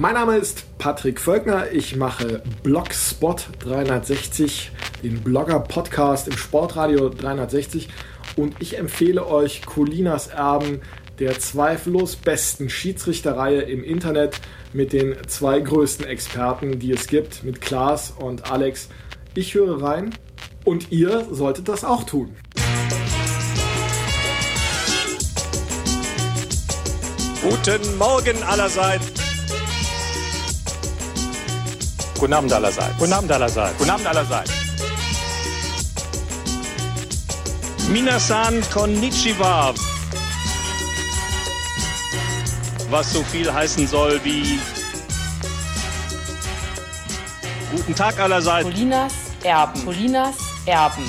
Mein Name ist Patrick Völkner. Ich mache Blogspot 360, den Blogger-Podcast im Sportradio 360. Und ich empfehle euch Colinas Erben, der zweifellos besten Schiedsrichterreihe im Internet mit den zwei größten Experten, die es gibt, mit Klaas und Alex. Ich höre rein und ihr solltet das auch tun. Guten Morgen allerseits. Guten Abend allerseits. Guten Abend allerseits. Guten Abend allerseits. Minasan konnichiwa. Was so viel heißen soll wie Guten Tag allerseits. Colinas Erben. Colinas Erben.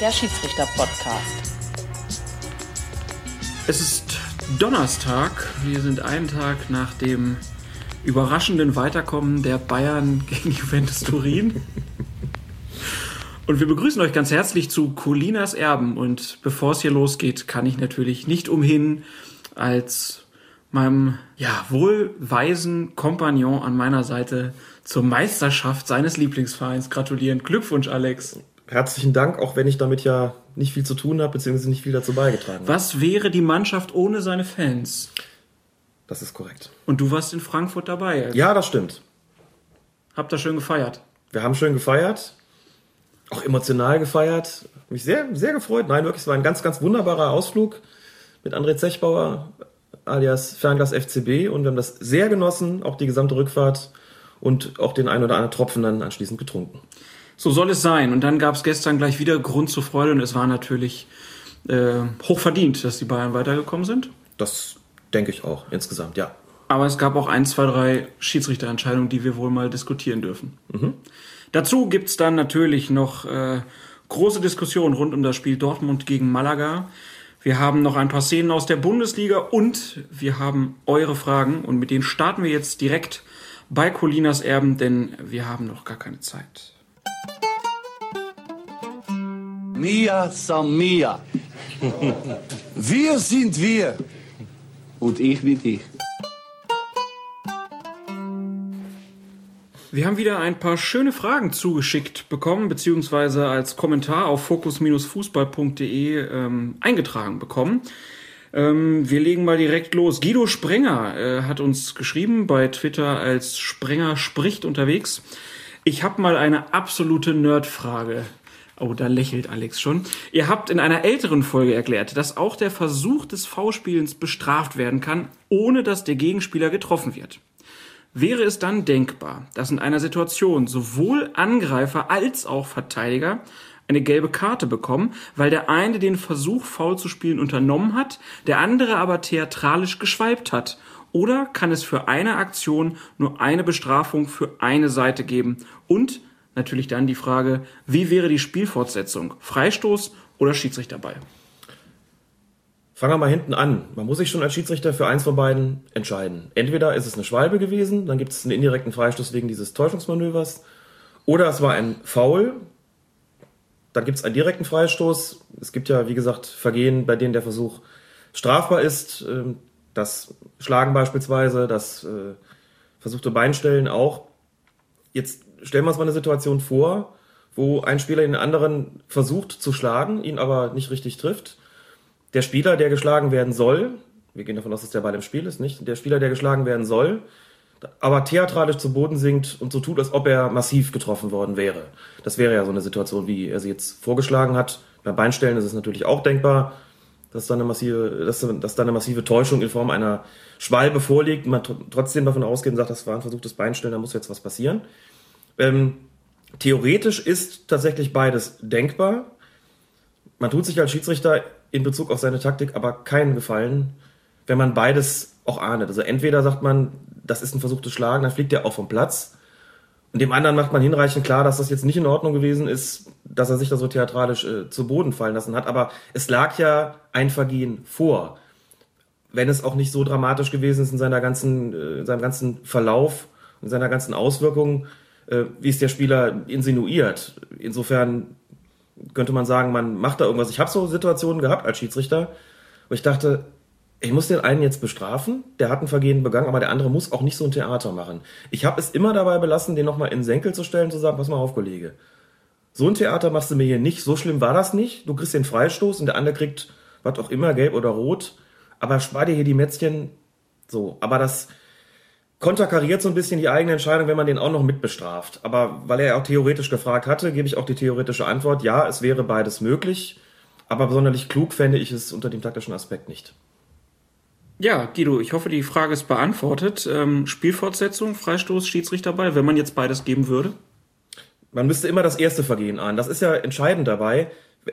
Der Schiedsrichter-Podcast. Es ist Donnerstag. Wir sind einen Tag nach dem überraschenden Weiterkommen der Bayern gegen Juventus Turin. Und wir begrüßen euch ganz herzlich zu Colinas Erben. Und bevor es hier losgeht, kann ich natürlich nicht umhin, als meinem ja, wohlweisen Kompagnon an meiner Seite zur Meisterschaft seines Lieblingsvereins gratulieren. Glückwunsch, Alex. Herzlichen Dank, auch wenn ich damit ja nicht viel zu tun habe, beziehungsweise nicht viel dazu beigetragen habe. Was wäre die Mannschaft ohne seine Fans? Das ist korrekt. Und du warst in Frankfurt dabei. Ja, das stimmt. Habt ihr schön gefeiert? Wir haben schön gefeiert, auch emotional gefeiert. Mich sehr, sehr gefreut. Nein, wirklich, es war ein ganz, ganz wunderbarer Ausflug mit André Zechbauer alias Fernglas FCB und wir haben das sehr genossen, auch die gesamte Rückfahrt und auch den ein oder anderen Tropfen dann anschließend getrunken. So soll es sein. Und dann gab es gestern gleich wieder Grund zur Freude und es war natürlich äh, hoch verdient, dass die Bayern weitergekommen sind. Das denke ich auch insgesamt, ja. Aber es gab auch ein, zwei, drei Schiedsrichterentscheidungen, die wir wohl mal diskutieren dürfen. Mhm. Dazu gibt's dann natürlich noch äh, große Diskussionen rund um das Spiel Dortmund gegen Malaga. Wir haben noch ein paar Szenen aus der Bundesliga und wir haben eure Fragen und mit denen starten wir jetzt direkt bei Colinas Erben, denn wir haben noch gar keine Zeit. Mia san Mia. Wir sind wir. Und ich bin ich. Wir haben wieder ein paar schöne Fragen zugeschickt bekommen, beziehungsweise als Kommentar auf fokus-fußball.de ähm, eingetragen bekommen. Ähm, wir legen mal direkt los. Guido Sprenger äh, hat uns geschrieben bei Twitter als Sprenger spricht unterwegs. Ich habe mal eine absolute Nerdfrage. Oh, da lächelt Alex schon. Ihr habt in einer älteren Folge erklärt, dass auch der Versuch des V-Spielens bestraft werden kann, ohne dass der Gegenspieler getroffen wird. Wäre es dann denkbar, dass in einer Situation sowohl Angreifer als auch Verteidiger eine gelbe Karte bekommen, weil der eine den Versuch, faul zu spielen, unternommen hat, der andere aber theatralisch geschwalbt hat? Oder kann es für eine Aktion nur eine Bestrafung für eine Seite geben? Und natürlich dann die Frage, wie wäre die Spielfortsetzung? Freistoß oder Schiedsrichterball? Fangen wir mal hinten an. Man muss sich schon als Schiedsrichter für eins von beiden entscheiden. Entweder ist es eine Schwalbe gewesen, dann gibt es einen indirekten Freistoß wegen dieses Täuschungsmanövers, oder es war ein Foul, dann gibt es einen direkten Freistoß. Es gibt ja, wie gesagt, Vergehen, bei denen der Versuch strafbar ist. Ähm, Das Schlagen beispielsweise, das äh, versuchte Beinstellen auch. Jetzt stellen wir uns mal eine Situation vor, wo ein Spieler den anderen versucht zu schlagen, ihn aber nicht richtig trifft. Der Spieler, der geschlagen werden soll, wir gehen davon aus, dass der Ball im Spiel ist, nicht? Der Spieler, der geschlagen werden soll, aber theatralisch zu Boden sinkt und so tut, als ob er massiv getroffen worden wäre. Das wäre ja so eine Situation, wie er sie jetzt vorgeschlagen hat. Beim Beinstellen ist es natürlich auch denkbar, dass da eine massive, dass, dass da eine massive Täuschung in Form einer Schwalbe vorliegt, man tr- trotzdem davon ausgeht und sagt, das war ein versuchtes Beinstellen, da muss jetzt was passieren. Ähm, theoretisch ist tatsächlich beides denkbar. Man tut sich als Schiedsrichter in Bezug auf seine Taktik aber keinen Gefallen, wenn man beides auch ahndet. Also entweder sagt man, das ist ein versuchtes Schlagen, dann fliegt er auch vom Platz. Und dem anderen macht man hinreichend klar, dass das jetzt nicht in Ordnung gewesen ist, dass er sich da so theatralisch äh, zu Boden fallen lassen hat. Aber es lag ja ein Vergehen vor. Wenn es auch nicht so dramatisch gewesen ist in seiner ganzen, äh, in seinem ganzen Verlauf, in seiner ganzen Auswirkung, äh, wie es der Spieler insinuiert. Insofern könnte man sagen, man macht da irgendwas. Ich habe so Situationen gehabt als Schiedsrichter, wo ich dachte, ich muss den einen jetzt bestrafen, der hat ein Vergehen begangen, aber der andere muss auch nicht so ein Theater machen. Ich habe es immer dabei belassen, den nochmal in den Senkel zu stellen, zu sagen, pass mal auf, Kollege. So ein Theater machst du mir hier nicht, so schlimm war das nicht. Du kriegst den Freistoß und der andere kriegt, was auch immer, gelb oder rot. Aber spar dir hier die Mätzchen. So, aber das konterkariert so ein bisschen die eigene Entscheidung, wenn man den auch noch mitbestraft. Aber weil er auch theoretisch gefragt hatte, gebe ich auch die theoretische Antwort, ja, es wäre beides möglich. Aber sonderlich klug fände ich es unter dem taktischen Aspekt nicht. Ja, Guido, ich hoffe, die Frage ist beantwortet. Ähm, Spielfortsetzung, Freistoß, Schiedsrichterball, wenn man jetzt beides geben würde? Man müsste immer das erste Vergehen an. Das ist ja entscheidend dabei.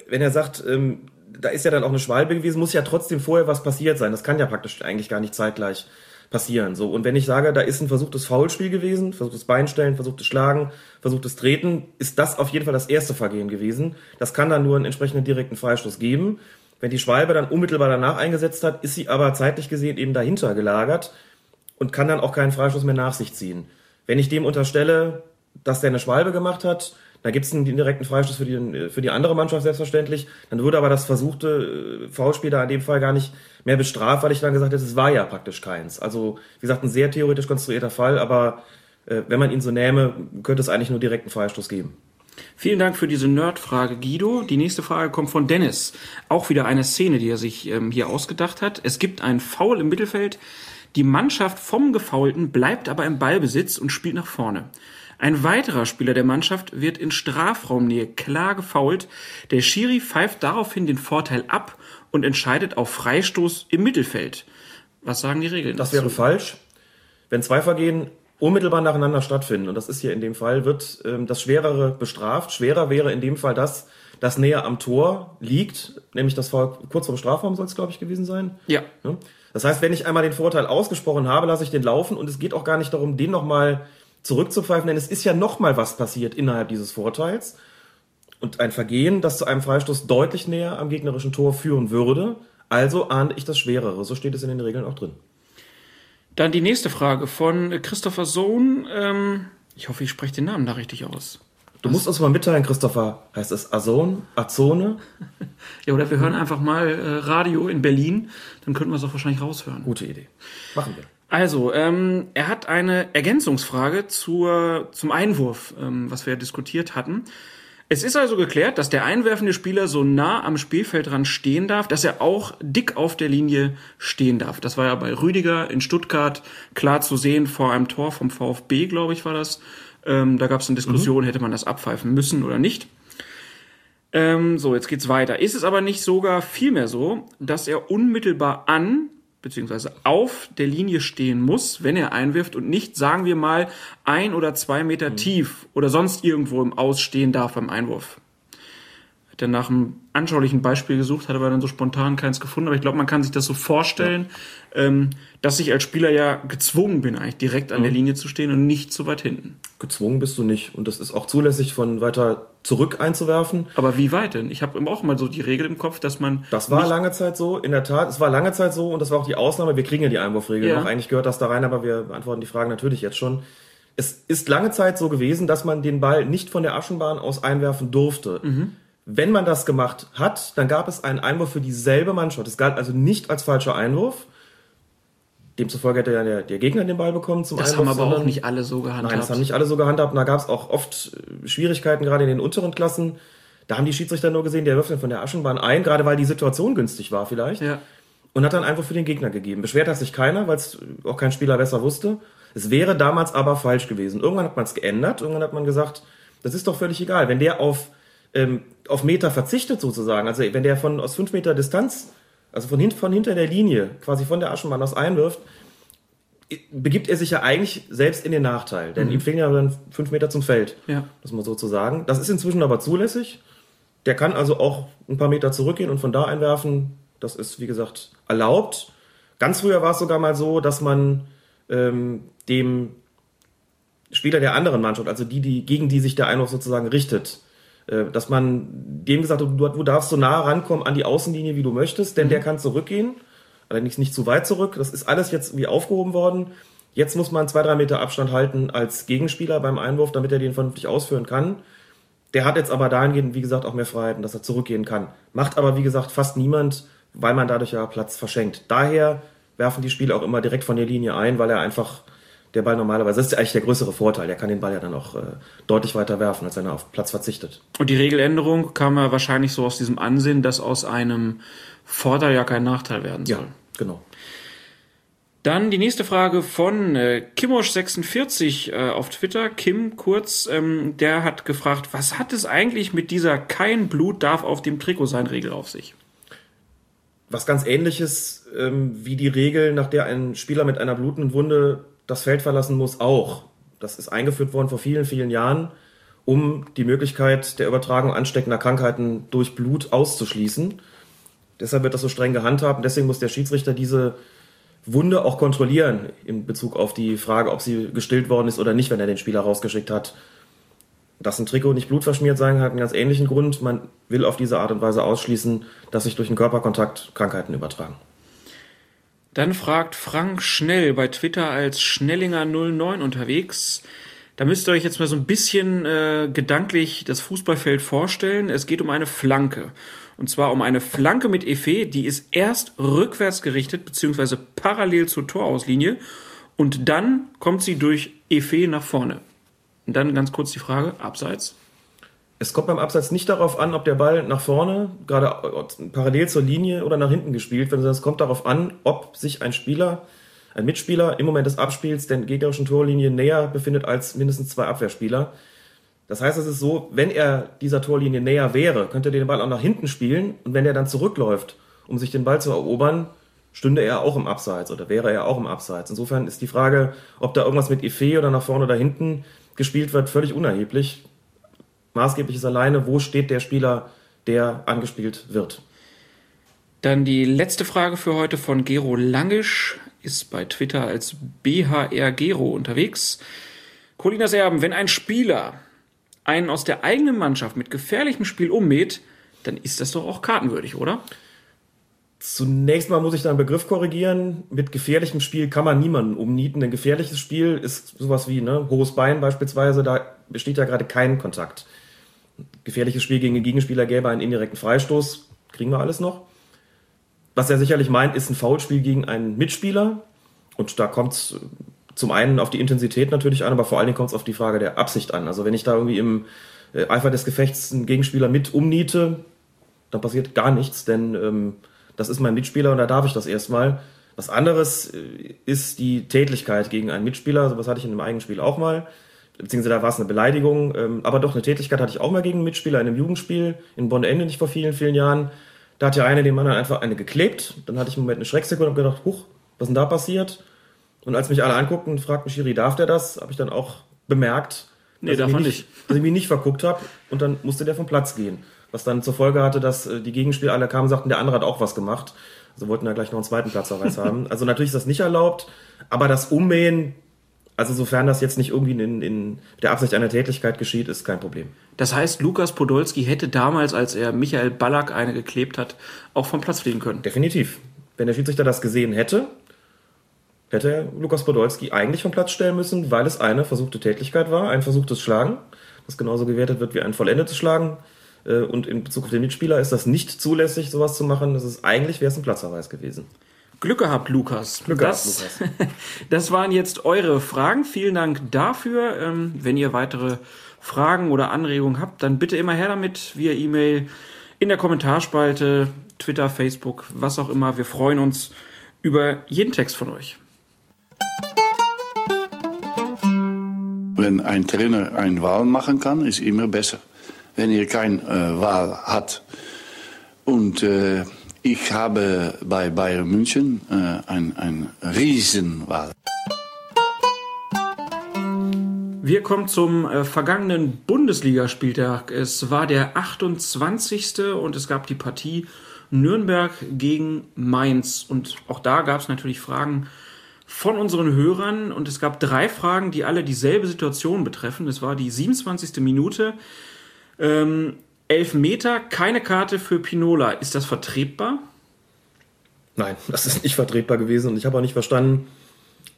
Wenn er sagt, ähm, da ist ja dann auch eine Schwalbe gewesen, muss ja trotzdem vorher was passiert sein. Das kann ja praktisch eigentlich gar nicht zeitgleich passieren. So. Und wenn ich sage, da ist ein versuchtes Foulspiel gewesen, versuchtes Beinstellen, versuchtes Schlagen, versuchtes Treten, ist das auf jeden Fall das erste Vergehen gewesen. Das kann dann nur einen entsprechenden direkten Freistoß geben. Wenn die Schwalbe dann unmittelbar danach eingesetzt hat, ist sie aber zeitlich gesehen eben dahinter gelagert und kann dann auch keinen Freistoß mehr nach sich ziehen. Wenn ich dem unterstelle, dass der eine Schwalbe gemacht hat, da gibt es einen direkten Freistoß für die, für die andere Mannschaft selbstverständlich. Dann würde aber das versuchte äh, Foulspiel da in dem Fall gar nicht mehr bestraft, weil ich dann gesagt hätte, es war ja praktisch keins. Also, wie gesagt, ein sehr theoretisch konstruierter Fall, aber äh, wenn man ihn so nähme, könnte es eigentlich nur direkten Freistoß geben. Vielen Dank für diese Nerd-Frage, Guido. Die nächste Frage kommt von Dennis. Auch wieder eine Szene, die er sich ähm, hier ausgedacht hat. Es gibt einen Foul im Mittelfeld. Die Mannschaft vom Gefaulten bleibt aber im Ballbesitz und spielt nach vorne. Ein weiterer Spieler der Mannschaft wird in Strafraumnähe klar gefault. Der Schiri pfeift daraufhin den Vorteil ab und entscheidet auf Freistoß im Mittelfeld. Was sagen die Regeln? Das wäre falsch. Wenn zwei Vergehen unmittelbar nacheinander stattfinden, und das ist hier in dem Fall, wird ähm, das Schwerere bestraft. Schwerer wäre in dem Fall das, das näher am Tor liegt, nämlich das Foul kurz vorm Strafraum soll es, glaube ich, gewesen sein. Ja. Das heißt, wenn ich einmal den Vorteil ausgesprochen habe, lasse ich den laufen und es geht auch gar nicht darum, den nochmal zurückzupfeifen, denn es ist ja nochmal was passiert innerhalb dieses Vorteils. Und ein Vergehen, das zu einem Freistoß deutlich näher am gegnerischen Tor führen würde. Also ahnde ich das Schwerere. So steht es in den Regeln auch drin. Dann die nächste Frage von Christopher Sohn. Ähm, ich hoffe, ich spreche den Namen da richtig aus. Du musst uns mal mitteilen, Christopher. Heißt es Azon? Azone? Ja, oder wir hören einfach mal äh, Radio in Berlin. Dann könnten wir es auch wahrscheinlich raushören. Gute Idee. Machen wir. Also, ähm, er hat eine Ergänzungsfrage zur, zum Einwurf, ähm, was wir diskutiert hatten. Es ist also geklärt, dass der einwerfende Spieler so nah am Spielfeldrand stehen darf, dass er auch dick auf der Linie stehen darf. Das war ja bei Rüdiger in Stuttgart klar zu sehen vor einem Tor vom VfB, glaube ich, war das. Ähm, da gab es eine Diskussion, hätte man das abpfeifen müssen oder nicht. Ähm, so, jetzt geht's weiter. Ist es aber nicht sogar vielmehr so, dass er unmittelbar an beziehungsweise auf der Linie stehen muss, wenn er einwirft und nicht, sagen wir mal, ein oder zwei Meter Mhm. tief oder sonst irgendwo im Ausstehen darf beim Einwurf. Hat er nach einem anschaulichen Beispiel gesucht, hat aber dann so spontan keins gefunden. Aber ich glaube, man kann sich das so vorstellen, ähm, dass ich als Spieler ja gezwungen bin, eigentlich direkt an der Mhm. Linie zu stehen und nicht so weit hinten. Gezwungen bist du nicht. Und das ist auch zulässig, von weiter zurück einzuwerfen. Aber wie weit denn? Ich habe auch mal so die Regel im Kopf, dass man Das war lange Zeit so, in der Tat. Es war lange Zeit so und das war auch die Ausnahme. Wir kriegen ja die Einwurfregel Ja. noch. Eigentlich gehört das da rein, aber wir beantworten die Fragen natürlich jetzt schon. Es ist lange Zeit so gewesen, dass man den Ball nicht von der Aschenbahn aus einwerfen durfte. Wenn man das gemacht hat, dann gab es einen Einwurf für dieselbe Mannschaft. Es galt also nicht als falscher Einwurf. Demzufolge hätte ja der, der Gegner den Ball bekommen zum das Einwurf. haben aber auch sondern- nicht alle so gehandhabt. Nein, das haben nicht alle so gehandhabt. Und da gab es auch oft äh, Schwierigkeiten, gerade in den unteren Klassen. Da haben die Schiedsrichter nur gesehen, der wirft dann von der Aschenbahn ein, gerade weil die Situation günstig war vielleicht. Ja. Und hat dann einfach für den Gegner gegeben. Beschwert hat sich keiner, weil es auch kein Spieler besser wusste. Es wäre damals aber falsch gewesen. Irgendwann hat man es geändert. Irgendwann hat man gesagt, das ist doch völlig egal. Wenn der auf, ähm, auf Meter verzichtet sozusagen, also wenn der von aus fünf Meter Distanz, also von, hint, von hinter der Linie, quasi von der Aschenbahn aus einwirft, begibt er sich ja eigentlich selbst in den Nachteil. Denn ihm fehlen ja dann fünf Meter zum Feld. Ja. Das mal so zu sagen. Das ist inzwischen aber zulässig. Der kann also auch ein paar Meter zurückgehen und von da einwerfen. Das ist, wie gesagt, erlaubt. Ganz früher war es sogar mal so, dass man ähm, dem Spieler der anderen Mannschaft, also die, die gegen die sich der Einwurf sozusagen richtet, dass man dem gesagt hat, du, du darfst so nah rankommen an die Außenlinie, wie du möchtest, denn der kann zurückgehen. Allerdings nicht zu weit zurück. Das ist alles jetzt wie aufgehoben worden. Jetzt muss man zwei, drei Meter Abstand halten als Gegenspieler beim Einwurf, damit er den vernünftig ausführen kann. Der hat jetzt aber dahingehend, wie gesagt, auch mehr Freiheiten, dass er zurückgehen kann. Macht aber, wie gesagt, fast niemand, weil man dadurch ja Platz verschenkt. Daher werfen die Spieler auch immer direkt von der Linie ein, weil er einfach der Ball normalerweise, das ist eigentlich der größere Vorteil, er kann den Ball ja dann auch äh, deutlich weiter werfen, als wenn er auf Platz verzichtet. Und die Regeländerung kam ja wahrscheinlich so aus diesem Ansehen, dass aus einem Vorteil ja kein Nachteil werden soll. Ja, genau. Dann die nächste Frage von äh, Kimosch46 äh, auf Twitter. Kim kurz, ähm, der hat gefragt, was hat es eigentlich mit dieser kein Blut darf auf dem Trikot sein Regel auf sich? Was ganz ähnliches ähm, wie die Regel, nach der ein Spieler mit einer blutenden Wunde das Feld verlassen muss, auch. Das ist eingeführt worden vor vielen, vielen Jahren, um die Möglichkeit der Übertragung ansteckender Krankheiten durch Blut auszuschließen. Deshalb wird das so streng gehandhabt deswegen muss der Schiedsrichter diese Wunde auch kontrollieren in Bezug auf die Frage, ob sie gestillt worden ist oder nicht, wenn er den Spieler rausgeschickt hat. Dass ein Trikot nicht blutverschmiert sein hat einen ganz ähnlichen Grund. Man will auf diese Art und Weise ausschließen, dass sich durch den Körperkontakt Krankheiten übertragen. Dann fragt Frank Schnell bei Twitter als Schnellinger09 unterwegs. Da müsst ihr euch jetzt mal so ein bisschen äh, gedanklich das Fußballfeld vorstellen. Es geht um eine Flanke. Und zwar um eine Flanke mit Efe, die ist erst rückwärts gerichtet, beziehungsweise parallel zur Torauslinie. Und dann kommt sie durch Efe nach vorne. Und dann ganz kurz die Frage, abseits. Es kommt beim Abseits nicht darauf an, ob der Ball nach vorne, gerade parallel zur Linie oder nach hinten gespielt wird, sondern es kommt darauf an, ob sich ein Spieler, ein Mitspieler im Moment des Abspiels der gegnerischen Torlinie näher befindet als mindestens zwei Abwehrspieler. Das heißt, es ist so, wenn er dieser Torlinie näher wäre, könnte er den Ball auch nach hinten spielen und wenn er dann zurückläuft, um sich den Ball zu erobern, stünde er auch im Abseits oder wäre er auch im Abseits. Insofern ist die Frage, ob da irgendwas mit Efe oder nach vorne oder hinten gespielt wird, völlig unerheblich. Maßgeblich ist alleine, wo steht der Spieler, der angespielt wird. Dann die letzte Frage für heute von Gero Langisch, ist bei Twitter als BHR Gero unterwegs. Colinas Erben, wenn ein Spieler einen aus der eigenen Mannschaft mit gefährlichem Spiel ummäht, dann ist das doch auch kartenwürdig, oder? Zunächst mal muss ich da einen Begriff korrigieren. Mit gefährlichem Spiel kann man niemanden umnieten. Denn gefährliches Spiel ist sowas wie ne, hohes Bein beispielsweise. Da besteht ja gerade kein Kontakt. Gefährliches Spiel gegen den Gegenspieler gäbe einen indirekten Freistoß. Kriegen wir alles noch. Was er sicherlich meint, ist ein Foulspiel gegen einen Mitspieler. Und da kommt es zum einen auf die Intensität natürlich an, aber vor allen Dingen kommt es auf die Frage der Absicht an. Also wenn ich da irgendwie im äh, Eifer des Gefechts einen Gegenspieler mit umniete, dann passiert gar nichts, denn ähm, das ist mein Mitspieler und da darf ich das erstmal. Was anderes äh, ist die Tätlichkeit gegen einen Mitspieler, so was hatte ich in einem eigenen Spiel auch mal, beziehungsweise da war es eine Beleidigung, ähm, aber doch eine Tätlichkeit hatte ich auch mal gegen einen Mitspieler in einem Jugendspiel in Bonn-Ende, nicht vor vielen, vielen Jahren. Da hat ja eine dem anderen einfach eine geklebt, dann hatte ich im Moment eine Schrecksekunde und gedacht, huch, was ist denn da passiert? Und als mich alle anguckten und fragten, Schiri, darf der das? Habe ich dann auch bemerkt, Nee, dass, ich mich nicht. dass ich mich nicht verguckt habe und dann musste der vom Platz gehen. Was dann zur Folge hatte, dass äh, die Gegenspieler alle kamen und sagten, der andere hat auch was gemacht. Also wollten da gleich noch einen zweiten Platzverweis haben. Also natürlich ist das nicht erlaubt, aber das Ummähen, also sofern das jetzt nicht irgendwie in, in der Absicht einer Tätigkeit geschieht, ist kein Problem. Das heißt, Lukas Podolski hätte damals, als er Michael Ballack eine geklebt hat, auch vom Platz fliegen können. Definitiv. Wenn der Schiedsrichter das gesehen hätte, hätte er Lukas Podolski eigentlich vom Platz stellen müssen, weil es eine versuchte Tätigkeit war, ein versuchtes Schlagen, das genauso gewertet wird wie ein vollendetes Schlagen. Äh, Und in Bezug auf den Mitspieler ist das nicht zulässig, sowas zu machen. Das ist eigentlich wäre es ein Platzverweis gewesen. Glück gehabt, Lukas. Glück das, gehabt, Lukas. das waren jetzt eure Fragen. Vielen Dank dafür. Ähm, wenn ihr weitere Fragen oder Anregungen habt, dann bitte immer her damit via E-Mail, in der Kommentarspalte, Twitter, Facebook, was auch immer. Wir freuen uns über jeden Text von euch. Wenn ein Trainer eine Wahl machen kann, ist immer besser. Wenn ihr keine äh, Wahl hat. Und äh, ich habe bei Bayern München äh, ein, ein Riesenwahl. Wir kommen zum äh, vergangenen Bundesligaspieltag. Es war der 28. und es gab die Partie Nürnberg gegen Mainz. Und auch da gab es natürlich Fragen von unseren Hörern und es gab drei Fragen, die alle dieselbe Situation betreffen. Es war die 27. Minute. Ähm, elf Meter, keine Karte für Pinola. Ist das vertretbar? Nein, das ist nicht vertretbar gewesen und ich habe auch nicht verstanden,